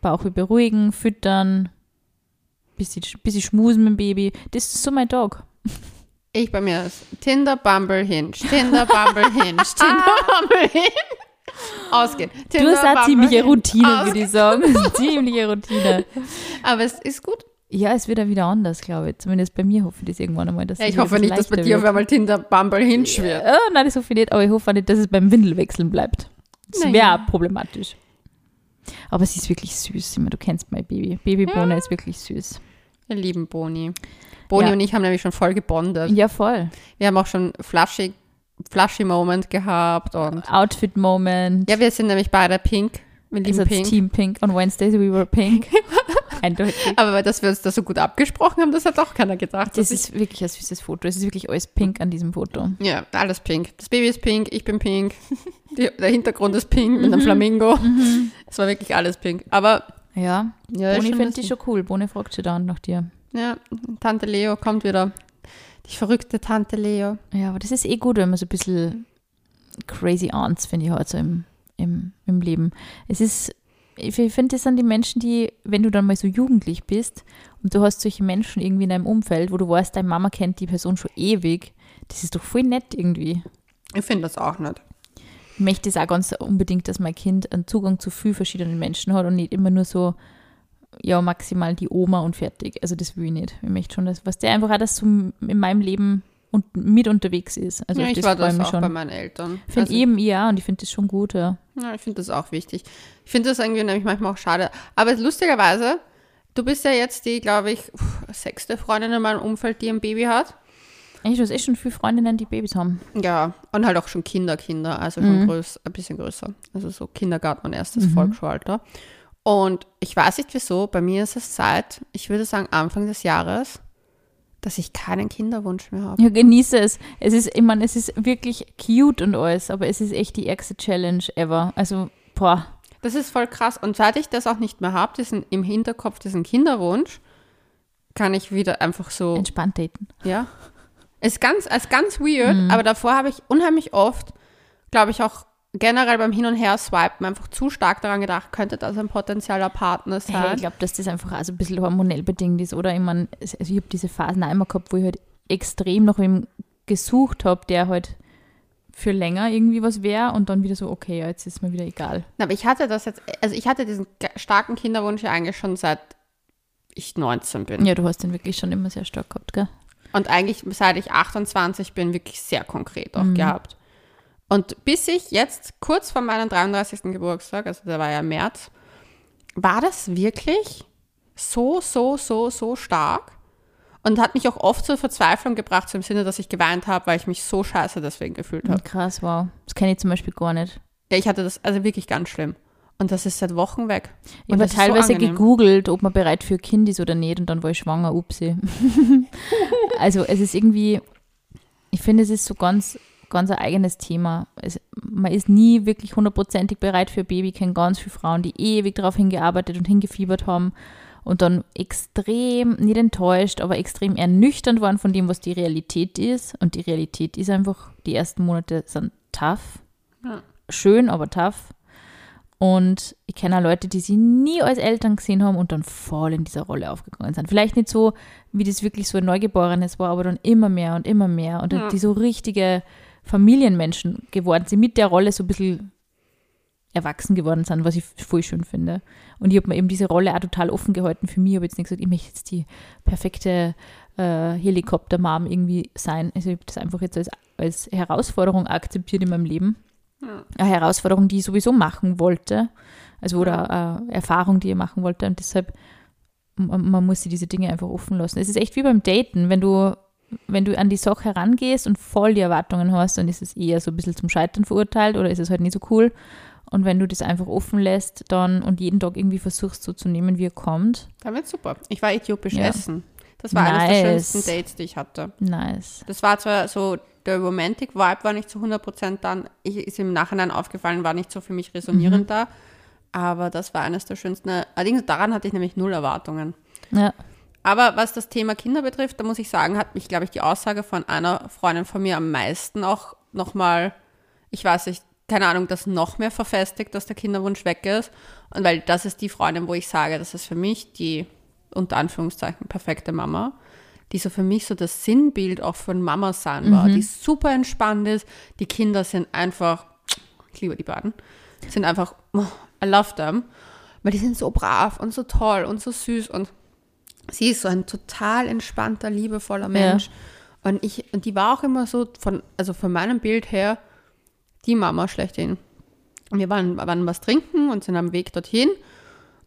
Bauchweh beruhigen, füttern, bisschen, bisschen schmusen mit dem Baby. Das ist so mein Tag. Ich bei mir ist Tinder, Bumble, Hinge. Tinder, Bumble, Hinge. Tinder, Bumble, Hinge. Ausgehen. Du Tinder, hast eine ziemliche. Routine, Ausgehen. würde ich sagen. Ziemliche Routine. Aber es ist gut. Ja, es wird ja wieder anders, glaube ich. Zumindest bei mir hoffe ich das irgendwann einmal. Dass Ja, ich hoffe nicht, dass bei dir auf einmal Tinder, Bumble, Hinge wird. Oh, nein, das hoffe ich nicht, aber ich hoffe auch nicht, dass es beim Windelwechseln bleibt. Das wäre problematisch. Aber sie ist wirklich süß. Meine, du kennst mein Baby. Babybohne ist wirklich süß. Wir lieben Boni. Boni Ja. und ich haben nämlich schon voll gebondet. Ja, voll. Wir haben auch schon flashy, flashy Moment gehabt und Outfit-Moment. ja, wir sind nämlich beide pink. Wir lieben also pink. Team Pink. On Wednesdays we were pink. Eindeutig. Aber dass wir uns da so gut abgesprochen haben, das hat auch keiner gedacht. Das ich, ist wirklich ein süßes Foto. Es ist wirklich alles pink an diesem Foto. ja, alles pink. Das Baby ist pink, ich bin pink. Die, der Hintergrund ist pink Mhm. mit einem Flamingo. Es war wirklich alles pink. Aber Ja, ja, Boni findet die lustig. schon cool. Boni fragt schon dauernd nach dir. Ja, Tante Leo kommt wieder. Die verrückte Tante Leo. Ja, aber das ist eh gut, wenn man so ein bisschen crazy Aunts, finde ich, halt so im, im, im Leben. Es ist, ich finde, das sind die Menschen, die, wenn du dann mal so jugendlich bist und du hast solche Menschen irgendwie in deinem Umfeld, wo du weißt, deine Mama kennt die Person schon ewig, das ist doch voll nett irgendwie. Ich finde das auch nicht. Ich möchte es auch ganz unbedingt, dass mein Kind einen Zugang zu viel verschiedenen Menschen hat und nicht immer nur so, ja, maximal die Oma und fertig. Also das will ich nicht. Ich möchte schon, dass, was der einfach auch das so in meinem Leben und mit unterwegs ist. Also ja, ich das war das ich auch schon. bei meinen Eltern. Finde Also- eben ja und ich finde das schon gut, ja. Ja, ich finde das auch wichtig. Ich finde das irgendwie nämlich manchmal auch schade. Aber lustigerweise, du bist ja jetzt die, glaube ich, sechste Freundin in meinem Umfeld, die ein Baby hat. Eigentlich du hast eh schon viele Freundinnen, die Babys haben. Ja, und halt auch schon Kinder, Kinder, also schon größ, ein bisschen größer. Also so Kindergarten und erstes Volksschulalter. Und ich weiß nicht wieso, bei mir ist es seit, ich würde sagen, Anfang des Jahres, dass ich keinen Kinderwunsch mehr habe. Ja, genieße es. Es ist, ich meine, es ist wirklich cute und alles, aber es ist echt die ärgste Challenge ever. Also, boah. Das ist voll krass. Und seit ich das auch nicht mehr habe, diesen im Hinterkopf, diesen Kinderwunsch, kann ich wieder einfach so, Entspannt daten. ja. Ist ganz, ist ganz weird, Mhm. aber davor habe ich unheimlich oft, glaube ich auch generell beim Hin- und Her-Swipen einfach zu stark daran gedacht, könnte das ein potenzieller Partner Hey, sein. ich glaube, dass das einfach also ein bisschen hormonell bedingt ist, oder? Ich meine, also ich habe diese Phasen immer gehabt, wo ich halt extrem nach ihm gesucht habe, der halt für länger irgendwie was wäre und dann wieder so, okay, ja, jetzt ist mir wieder egal. Na, Aber ich hatte das jetzt, also ich hatte diesen starken Kinderwunsch ja eigentlich schon seit ich 19 bin. Ja, du hast den wirklich schon immer sehr stark gehabt, gell? Und eigentlich seit ich 28 bin, wirklich sehr konkret auch Mhm. gehabt. Und bis ich jetzt kurz vor meinem 33. Geburtstag, also der war ja im März, war das wirklich so, so, so, so stark und hat mich auch oft zur Verzweiflung gebracht, so im Sinne, dass ich geweint habe, weil ich mich so scheiße deswegen gefühlt habe. Krass, wow. Das kenne ich zum Beispiel gar nicht. Ja, ich hatte das also wirklich ganz schlimm. Und das ist seit Wochen weg. Ich Und habe ist so teilweise angenehm. gegoogelt, ob man bereit für ein Kind ist oder nicht und dann war ich schwanger, upsi. also es ist irgendwie, ich finde, es ist so ganz, ganz ein eigenes Thema. Es, man ist nie wirklich hundertprozentig bereit für ein Baby. Ich kenne ganz viele Frauen, die ewig darauf hingearbeitet und hingefiebert haben und dann extrem, nicht enttäuscht, aber extrem ernüchternd waren von dem, was die Realität ist. Und die Realität ist einfach, die ersten Monate sind tough. Ja. Schön, aber tough. Und ich kenne auch Leute, die sie nie als Eltern gesehen haben und dann voll in dieser Rolle aufgegangen sind. Vielleicht nicht so, wie das wirklich so ein Neugeborenes war, aber dann immer mehr und immer mehr. Und Ja. die so richtige Familienmenschen geworden sind, mit der Rolle so ein bisschen erwachsen geworden sind, was ich voll schön finde. Und ich habe mir eben diese Rolle auch total offen gehalten für mich. Ich habe jetzt nicht gesagt, ich möchte jetzt die perfekte äh, Helikopter-Mom irgendwie sein. Also ich habe das einfach jetzt als, als Herausforderung akzeptiert in meinem Leben. Ja. Eine Herausforderung, die ich sowieso machen wollte. Also oder eine Erfahrung, die ich machen wollte. Und deshalb, man, man muss sich diese Dinge einfach offen lassen. Es ist echt wie beim Daten, wenn du wenn du an die Sache herangehst und voll die Erwartungen hast, dann ist es eher so ein bisschen zum Scheitern verurteilt oder ist es halt nicht so cool. Und wenn du das einfach offen lässt dann und jeden Tag irgendwie versuchst so zu nehmen, wie er kommt, Dann wird super. Ich war äthiopisch Ja. essen. Das war eines der Nice. schönsten Dates, die ich hatte. nice. Das war zwar so, der Romantic Vibe war nicht zu 100% dann, ich, ist im Nachhinein aufgefallen, war nicht so für mich resonierend da, aber das war eines der schönsten. Allerdings daran hatte ich nämlich null Erwartungen. Ja, Aber was das Thema Kinder betrifft, da muss ich sagen, hat mich, glaube ich, die Aussage von einer Freundin von mir am meisten auch nochmal, ich weiß nicht, keine Ahnung, das noch mehr verfestigt, dass der Kinderwunsch weg ist. Und weil das ist die Freundin, wo ich sage, das ist für mich die, unter Anführungszeichen, perfekte Mama, die so für mich so das Sinnbild auch von Mama sein war, die super entspannt ist. Die Kinder sind einfach, ich liebe die beiden, sind einfach, oh, I love them, weil die sind so brav und so toll und so süß und sie ist so ein total entspannter, liebevoller Mensch. Und ich, und die war auch immer so von, also von meinem Bild her, die Mama schlechthin. Und wir waren, waren was trinken und sind am Weg dorthin.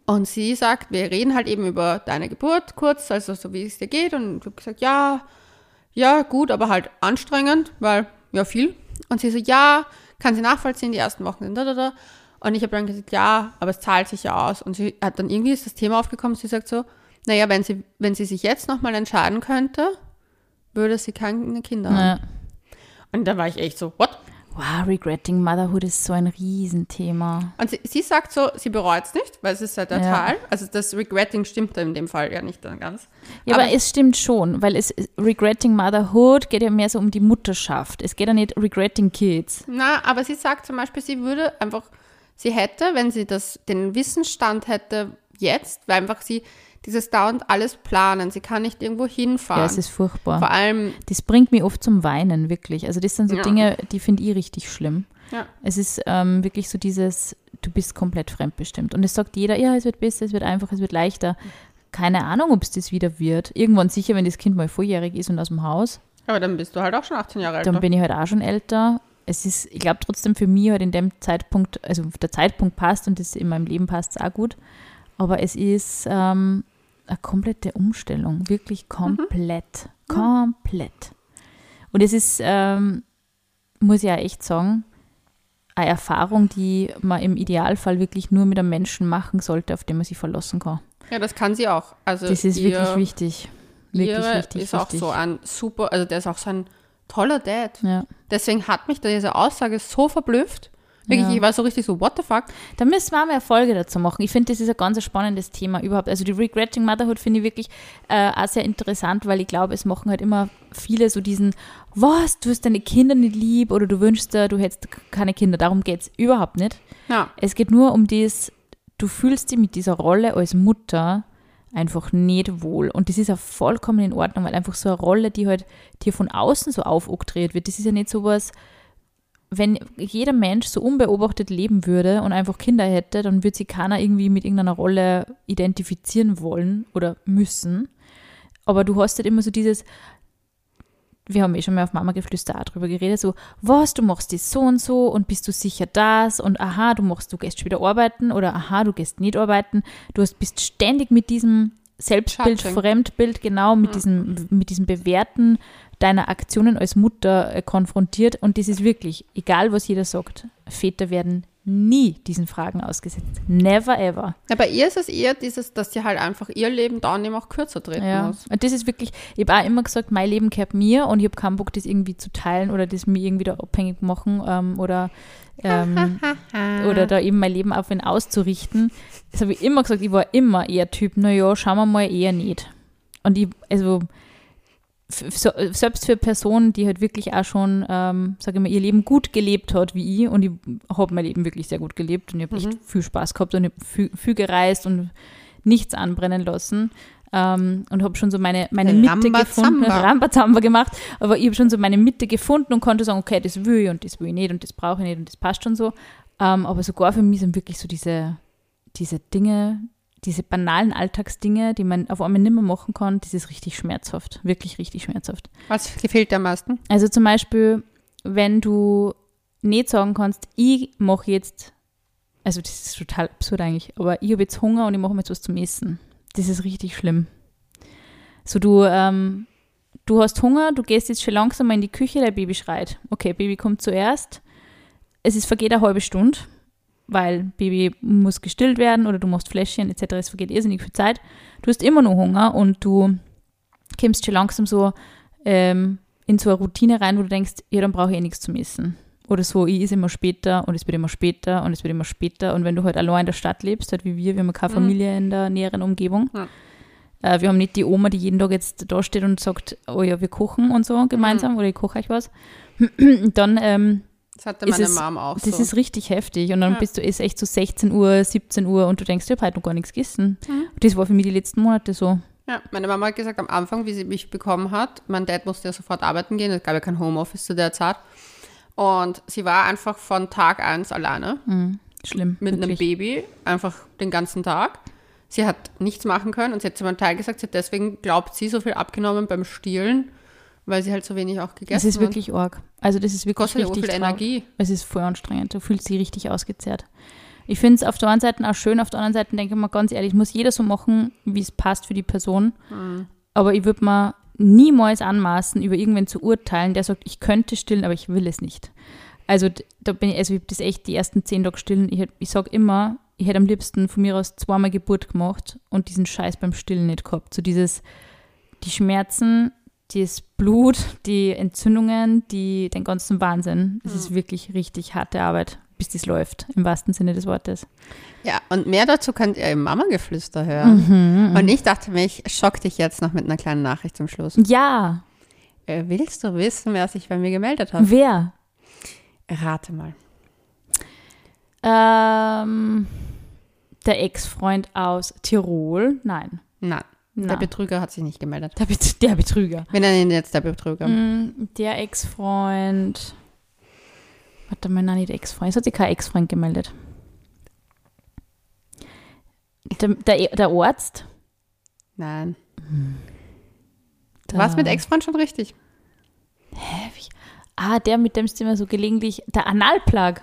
Und sie sagt, wir reden halt eben über deine Geburt kurz, also so wie es dir geht. Und ich habe gesagt, ja, ja, gut, aber halt anstrengend, weil, ja, viel. Und sie so, ja, kann sie nachvollziehen, die ersten Wochen sind da, da, da. Und ich habe dann gesagt, ja, aber es zahlt sich ja aus. Und sie hat dann irgendwie ist das Thema aufgekommen, sie sagt so, naja, wenn sie, wenn sie sich jetzt nochmal entscheiden könnte, würde sie keine Kinder haben. ja. Und da war ich echt so, what? Wow, regretting motherhood ist so ein Riesenthema. Und sie, sie sagt so, sie bereut es nicht, weil es ist halt der Ja. Also das Regretting stimmt da in dem Fall ja nicht dann ganz. Ja, aber, es stimmt schon, weil es regretting motherhood geht ja mehr so um die Mutterschaft. Es geht ja nicht regretting kids. Na, aber sie sagt zum Beispiel, sie würde einfach, sie hätte, wenn sie das, den Wissensstand hätte jetzt, weil einfach sie dieses dauernd alles planen, sie kann nicht irgendwo hinfahren. Ja, es ist furchtbar. Vor allem, Das bringt mich oft zum Weinen, wirklich. Also das sind so Ja. Dinge, die finde ich richtig schlimm. ja, Es ist ähm, wirklich so dieses, du bist komplett fremdbestimmt. Und es sagt jeder, ja, es wird besser, es wird einfach, es wird leichter. Keine Ahnung, ob es das wieder wird. Irgendwann sicher, wenn das Kind mal volljährig ist und aus dem Haus, aber dann bist du halt auch schon 18 Jahre alt. dann bin ich halt auch schon älter. Es ist, ich glaube trotzdem für mich halt in dem Zeitpunkt, also der Zeitpunkt passt und das in meinem Leben passt es auch gut. Aber es ist ähm, eine komplette Umstellung, wirklich komplett, komplett. Und es ist, ähm, muss ich ja echt sagen, eine Erfahrung, die man im Idealfall wirklich nur mit einem Menschen machen sollte, auf den man sich verlassen kann. Ja, das kann sie auch. Also Das ist ihr, wirklich wichtig. Wirklich ihre wichtig. ist auch wichtig. so ein super, also der ist auch so ein toller Dad. Ja. Deswegen hat mich diese Aussage so verblüfft, Wirklich, Ja. ich war so richtig so, what the fuck? Da müssen wir auch mehr Folge dazu machen. Ich finde, das ist ein ganz spannendes Thema überhaupt. Also die Regretting Motherhood finde ich wirklich äh, auch sehr interessant, weil ich glaube, es machen halt immer viele so diesen, was, du hast deine Kinder nicht lieb oder du wünschst dir, du hättest keine Kinder. Darum geht es überhaupt nicht. Ja. Es geht nur um das, du fühlst dich mit dieser Rolle als Mutter einfach nicht wohl. Und das ist auch vollkommen in Ordnung, weil einfach so eine Rolle, die halt dir von außen so aufoktroyiert wird, das ist ja nicht sowas, wenn jeder Mensch so unbeobachtet leben würde und einfach Kinder hätte, dann würde sich keiner irgendwie mit irgendeiner Rolle identifizieren wollen oder müssen. Aber du hast halt immer so dieses, wir haben eh schon mal auf Mama geflüster auch drüber geredet, so, was, du machst das so und so und bist du sicher das und aha, du machst, du gehst wieder arbeiten oder aha, du gehst nicht arbeiten. Du hast, bist ständig mit diesem Selbstbild, Judging. Fremdbild, genau, mit, Ja. diesem, mit diesem Bewerten deiner Aktionen als Mutter äh, konfrontiert und das ist wirklich, egal was jeder sagt, Väter werden nie diesen Fragen ausgesetzt. Never ever. ja. Bei ihr ist es eher dieses, dass sie halt einfach ihr Leben da und eben auch kürzer treten Ja. muss. Und das ist wirklich, ich habe auch immer gesagt, mein Leben gehört mir und ich habe keinen Bock, das irgendwie zu teilen oder das mir irgendwie da abhängig machen ähm, oder, ähm, oder da eben mein Leben auf ihn auszurichten. Das habe ich immer gesagt, ich war immer eher Typ, naja, schauen wir mal eher nicht. Und ich, also so, selbst für Personen, die halt wirklich auch schon, ähm, sage ich mal, ihr Leben gut gelebt hat wie ich und ich habe mein Leben wirklich sehr gut gelebt und ich habe Mhm. echt viel Spaß gehabt und ich habe viel, viel gereist und nichts anbrennen lassen ähm, und habe schon so meine, meine Mitte gefunden, Rambazamba gemacht, aber ich habe schon so meine Mitte gefunden und konnte sagen, okay, das will ich und das will ich nicht und das brauche ich nicht und das passt schon so. Ähm, aber sogar für mich sind wirklich so diese, diese Dinge, diese banalen Alltagsdinge, die man auf einmal nicht mehr machen kann, das ist richtig schmerzhaft, wirklich richtig schmerzhaft. Was gefällt dir am meisten? Also zum Beispiel, wenn du nicht sagen kannst, ich mache jetzt, also das ist total absurd eigentlich, aber ich habe jetzt Hunger und ich mache mir jetzt was zum Essen. Das ist richtig schlimm. So du, ähm, du hast Hunger, du gehst jetzt schon langsam mal in die Küche, dein Baby schreit. Okay, Baby kommt zuerst. Es ist vergeht eine halbe Stunde, weil Baby muss gestillt werden oder du machst Fläschchen etc. Es vergeht irrsinnig viel Zeit. Du hast immer noch Hunger und du kommst schon langsam so ähm, in so eine Routine rein, wo du denkst, ja, dann brauche ich eh nichts zum Essen. Oder so, ich esse immer später und es wird immer später und es wird immer später. Und wenn du halt allein in der Stadt lebst, halt wie wir, wir haben keine Mhm. Familie in der näheren Umgebung. Ja. Äh, wir haben nicht die Oma, die jeden Tag jetzt da steht und sagt, oh ja, wir kochen und so gemeinsam Mhm. oder ich koche euch was. dann, ähm, Das hatte Ist meine es- Mom auch das so. ist richtig heftig. Und dann Ja. bist du ist echt so 16 Uhr, 17 Uhr und du denkst, ich habe heute noch gar nichts gegessen. Mhm. Und das war für mich die letzten Monate so. Ja, meine Mama hat gesagt, am Anfang, wie sie mich bekommen hat, mein Dad musste ja sofort arbeiten gehen, es gab ja kein Homeoffice zu der Zeit. Und sie war einfach von Tag eins alleine Mhm. Schlimm. mit einem wirklich. Baby, einfach den ganzen Tag. Sie hat nichts machen können und sie hat zu meinem Teil gesagt, sie hat deswegen, glaubt sie, so viel abgenommen beim Stillen, weil sie halt so wenig auch gegessen Das ist wirklich arg. Also das ist wirklich Kostet richtig viel traurig. Energie. Es ist voll anstrengend. Du fühlst dich richtig ausgezehrt. Ich finde es auf der einen Seite auch schön, auf der anderen Seite denke ich mal ganz ehrlich, muss jeder so machen, wie es passt für die Person. Mhm. Aber ich würde mir niemals anmaßen, über irgendwen zu urteilen, der sagt, ich könnte stillen, aber ich will es nicht. Also da bin ich, also ich hab das echt die ersten zehn Tage stillen. Ich, ich sage immer, ich hätte am liebsten von mir aus zweimal Geburt gemacht und diesen Scheiß beim Stillen nicht gehabt. So dieses, die Schmerzen, das Blut, die Entzündungen, die, den ganzen Wahnsinn. Es ist wirklich richtig harte Arbeit, bis das läuft, im wahrsten Sinne des Wortes. Ja, und mehr dazu könnt ihr im Mama-Geflüster hören. Mhm. Und ich dachte mir, ich schock dich jetzt noch mit einer kleinen Nachricht zum Schluss. Ja, Äh, willst du wissen, wer sich bei mir gemeldet hat? wer? Rate mal. Ähm, der Ex-Freund aus Tirol? Nein. Nein, der Na. Betrüger hat sich nicht gemeldet. Der, Bet der Betrüger. Wir nennen ihn jetzt der Betrüger. Mm, Der Ex-Freund. Warte mal, nein, nicht der Ex-Freund. Es hat sich kein Ex-Freund gemeldet. Der, der, der Arzt. Nein. Der, Was mit Ex-Freund schon richtig? Hä, wie- Ah, der, mit dem du immer so gelegentlich. Der Analplug.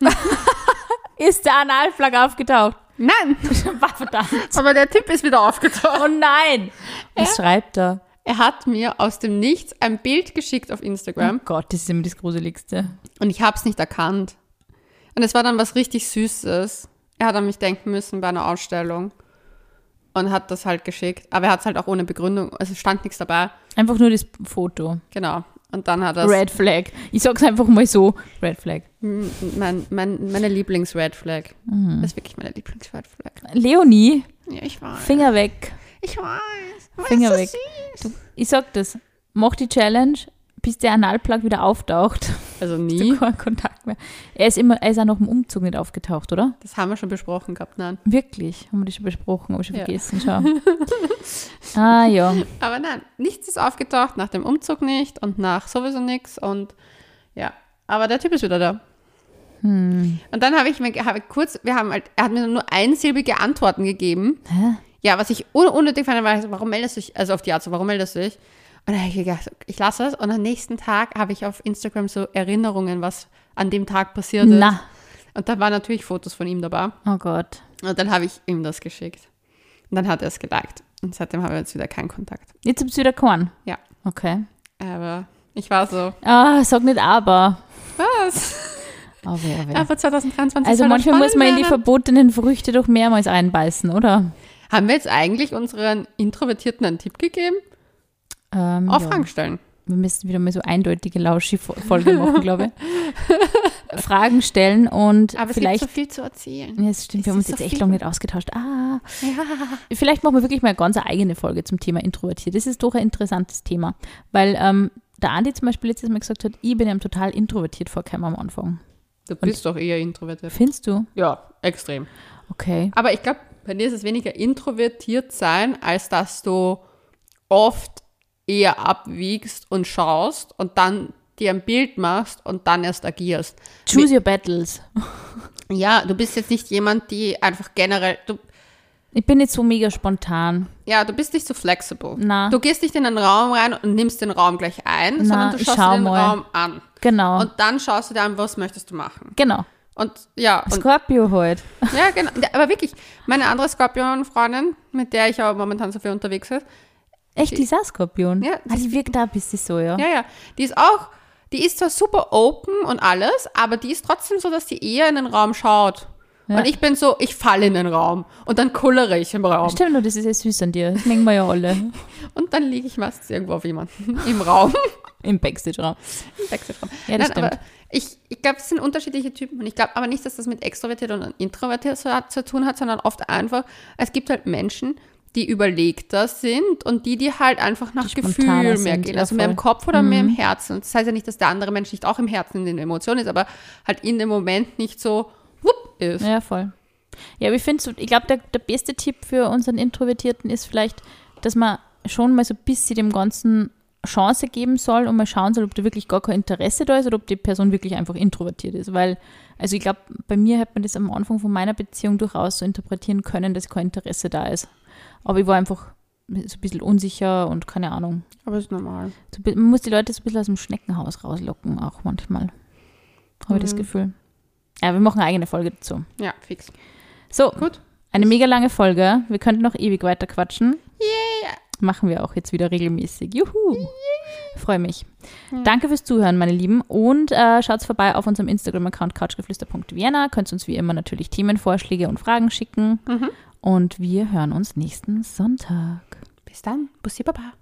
Ist der Analplug aufgetaucht? Nein, War verdammt. aber der Tipp ist wieder aufgetaucht. Oh nein. Was schreibt er? Er hat mir aus dem Nichts ein Bild geschickt auf Instagram Oh Gott, das ist immer das Gruseligste. und ich habe es nicht erkannt. Und es war dann was richtig Süßes. Er hat an mich denken müssen bei einer Ausstellung und hat das halt geschickt. Aber er hat es halt auch ohne Begründung, also es stand nichts dabei. Einfach nur das Foto. Genau. Und dann hat er Red Flag. Ich sag's einfach mal so. Red Flag. mein, mein, meine Lieblings-Red Flag. Mhm. Das ist wirklich meine Lieblings-Red Flag. Leonie, Ja, ich weiß. Finger weg. Ich weiß. Finger weg. Ich sag das. Mach die Challenge, bis der Analplug wieder auftaucht. Also nie. keinen Kontakt mehr. Er ist immer, er ist auch noch im Umzug nicht aufgetaucht, oder? Das haben wir schon besprochen gehabt, nein. Wirklich? Haben wir das schon besprochen? Habe ich schon Ja. vergessen. Schau. ah, ja. Aber nein, nichts ist aufgetaucht, nach dem Umzug nicht und nach sowieso nichts. Und ja, aber der Typ ist wieder da. Hm. Und dann habe ich mir ich kurz, wir haben halt, er hat mir nur einsilbige Antworten gegeben. Hä? Ja, was ich un unnötig fand, war, warum meldest du dich, also auf die Art so, warum meldest du dich? Und dann habe ich gedacht, ich lasse es. Und am nächsten Tag habe ich auf Instagram so Erinnerungen, was an dem Tag passiert ist. Na. Und da waren natürlich Fotos von ihm dabei. Oh Gott. Und dann habe ich ihm das geschickt. Und dann hat er es geliked. Und seitdem haben wir jetzt wieder keinen Kontakt. Jetzt habt ihr wieder keinen? Ja. Okay. Aber ich war so, Ah, sag nicht aber. was? Aber, aber. Aber 2023 Also noch manchmal muss man in die verbotenen Früchte doch mehrmals einbeißen, oder? Haben wir jetzt eigentlich unseren Introvertierten einen Tipp gegeben? Ähm, Auch ja. Fragen stellen. Wir müssen wieder mal so eindeutige Lauschi-Folge machen, glaube ich. Fragen stellen und Aber es vielleicht. gibt so viel zu erzählen. ja, es stimmt, wir es haben uns jetzt so echt lange nicht ausgetauscht. Ah, Ja. vielleicht machen wir wirklich mal eine ganz eigene Folge zum Thema Introvertiert. Das ist doch ein interessantes Thema, weil ähm, der Andi zum Beispiel letztes Mal gesagt hat, ich bin ihm total introvertiert vorgekommen am Anfang. Du bist doch eher introvertiert. Findest du? Ja, extrem. Okay. Aber ich glaube, bei dir ist es weniger introvertiert sein, als dass du oft eher abwiegst und schaust und dann dir ein Bild machst und dann erst agierst. Choose your battles. Ja, du bist jetzt nicht jemand, die einfach generell, du, Ich bin nicht so mega spontan. ja, du bist nicht so flexible. Na. Du gehst nicht in einen Raum rein und nimmst den Raum gleich ein, Na, sondern du schaust schau dir den mal. Raum an. Genau. Und dann schaust du dir an, was möchtest du machen. genau. Und ja, und Scorpio halt. Ja, genau. Aber wirklich, meine andere Skorpion-Freundin, mit der ich auch momentan so viel unterwegs bin, Echt, die auch Skorpion? Ja, Ah, die wirkt da ein bisschen so, ja. ja, ja, die ist auch, die ist zwar super open und alles, aber die ist trotzdem so, dass die eher in den Raum schaut. Ja. Und ich bin so, ich falle in den Raum und dann kullere ich im Raum. Stimmt, nur das ist ja süß an dir. Das mengen wir ja alle. Und dann liege ich meistens irgendwo auf jemanden im Raum. Im Backstage-Raum. Im Backstage-Raum. Ja, das Nein, aber stimmt. ich, ich glaube, es sind unterschiedliche Typen. Und ich glaube aber nicht, dass das mit extrovertiert und introvertiert zu, zu tun hat, sondern oft einfach, es gibt halt Menschen, die überlegter sind und die, die halt einfach nach Die Gefühl mehr sind, gehen. ja, Also mehr im. Mhm. Kopf oder mehr im Herzen. Und das heißt ja nicht, dass der andere Mensch nicht auch im Herzen in den Emotionen ist, aber halt in dem Moment nicht so wupp ist. Ja, voll. Ja, aber ich finde, ich glaube, der, der beste Tipp für unseren Introvertierten ist vielleicht, dass man schon mal so ein bisschen dem Ganzen Chance geben soll und mal schauen soll, ob da wirklich gar kein Interesse da ist oder ob die Person wirklich einfach introvertiert ist. Weil, also ich glaube, bei mir hat man das am Anfang von meiner Beziehung durchaus so interpretieren können, dass kein Interesse da ist. Aber ich war einfach so ein bisschen unsicher und keine Ahnung. Aber ist normal. Man muss die Leute so ein bisschen aus dem Schneckenhaus rauslocken, auch manchmal. Habe ich das Mhm. Gefühl. Ja, wir machen eine eigene Folge dazu. Ja, fix. So, Gut. eine mega lange Folge. Wir könnten noch ewig weiter quatschen. Yeah. Machen wir auch jetzt wieder regelmäßig. Juhu. Freue mich. Danke fürs Zuhören, meine Lieben. Und äh, schaut vorbei auf unserem Instagram-Account couchgeflüster.vienna. Könnt uns wie immer natürlich Themenvorschläge und Fragen schicken. Mhm. Und wir hören uns nächsten Sonntag. Bis dann. Bussi Baba.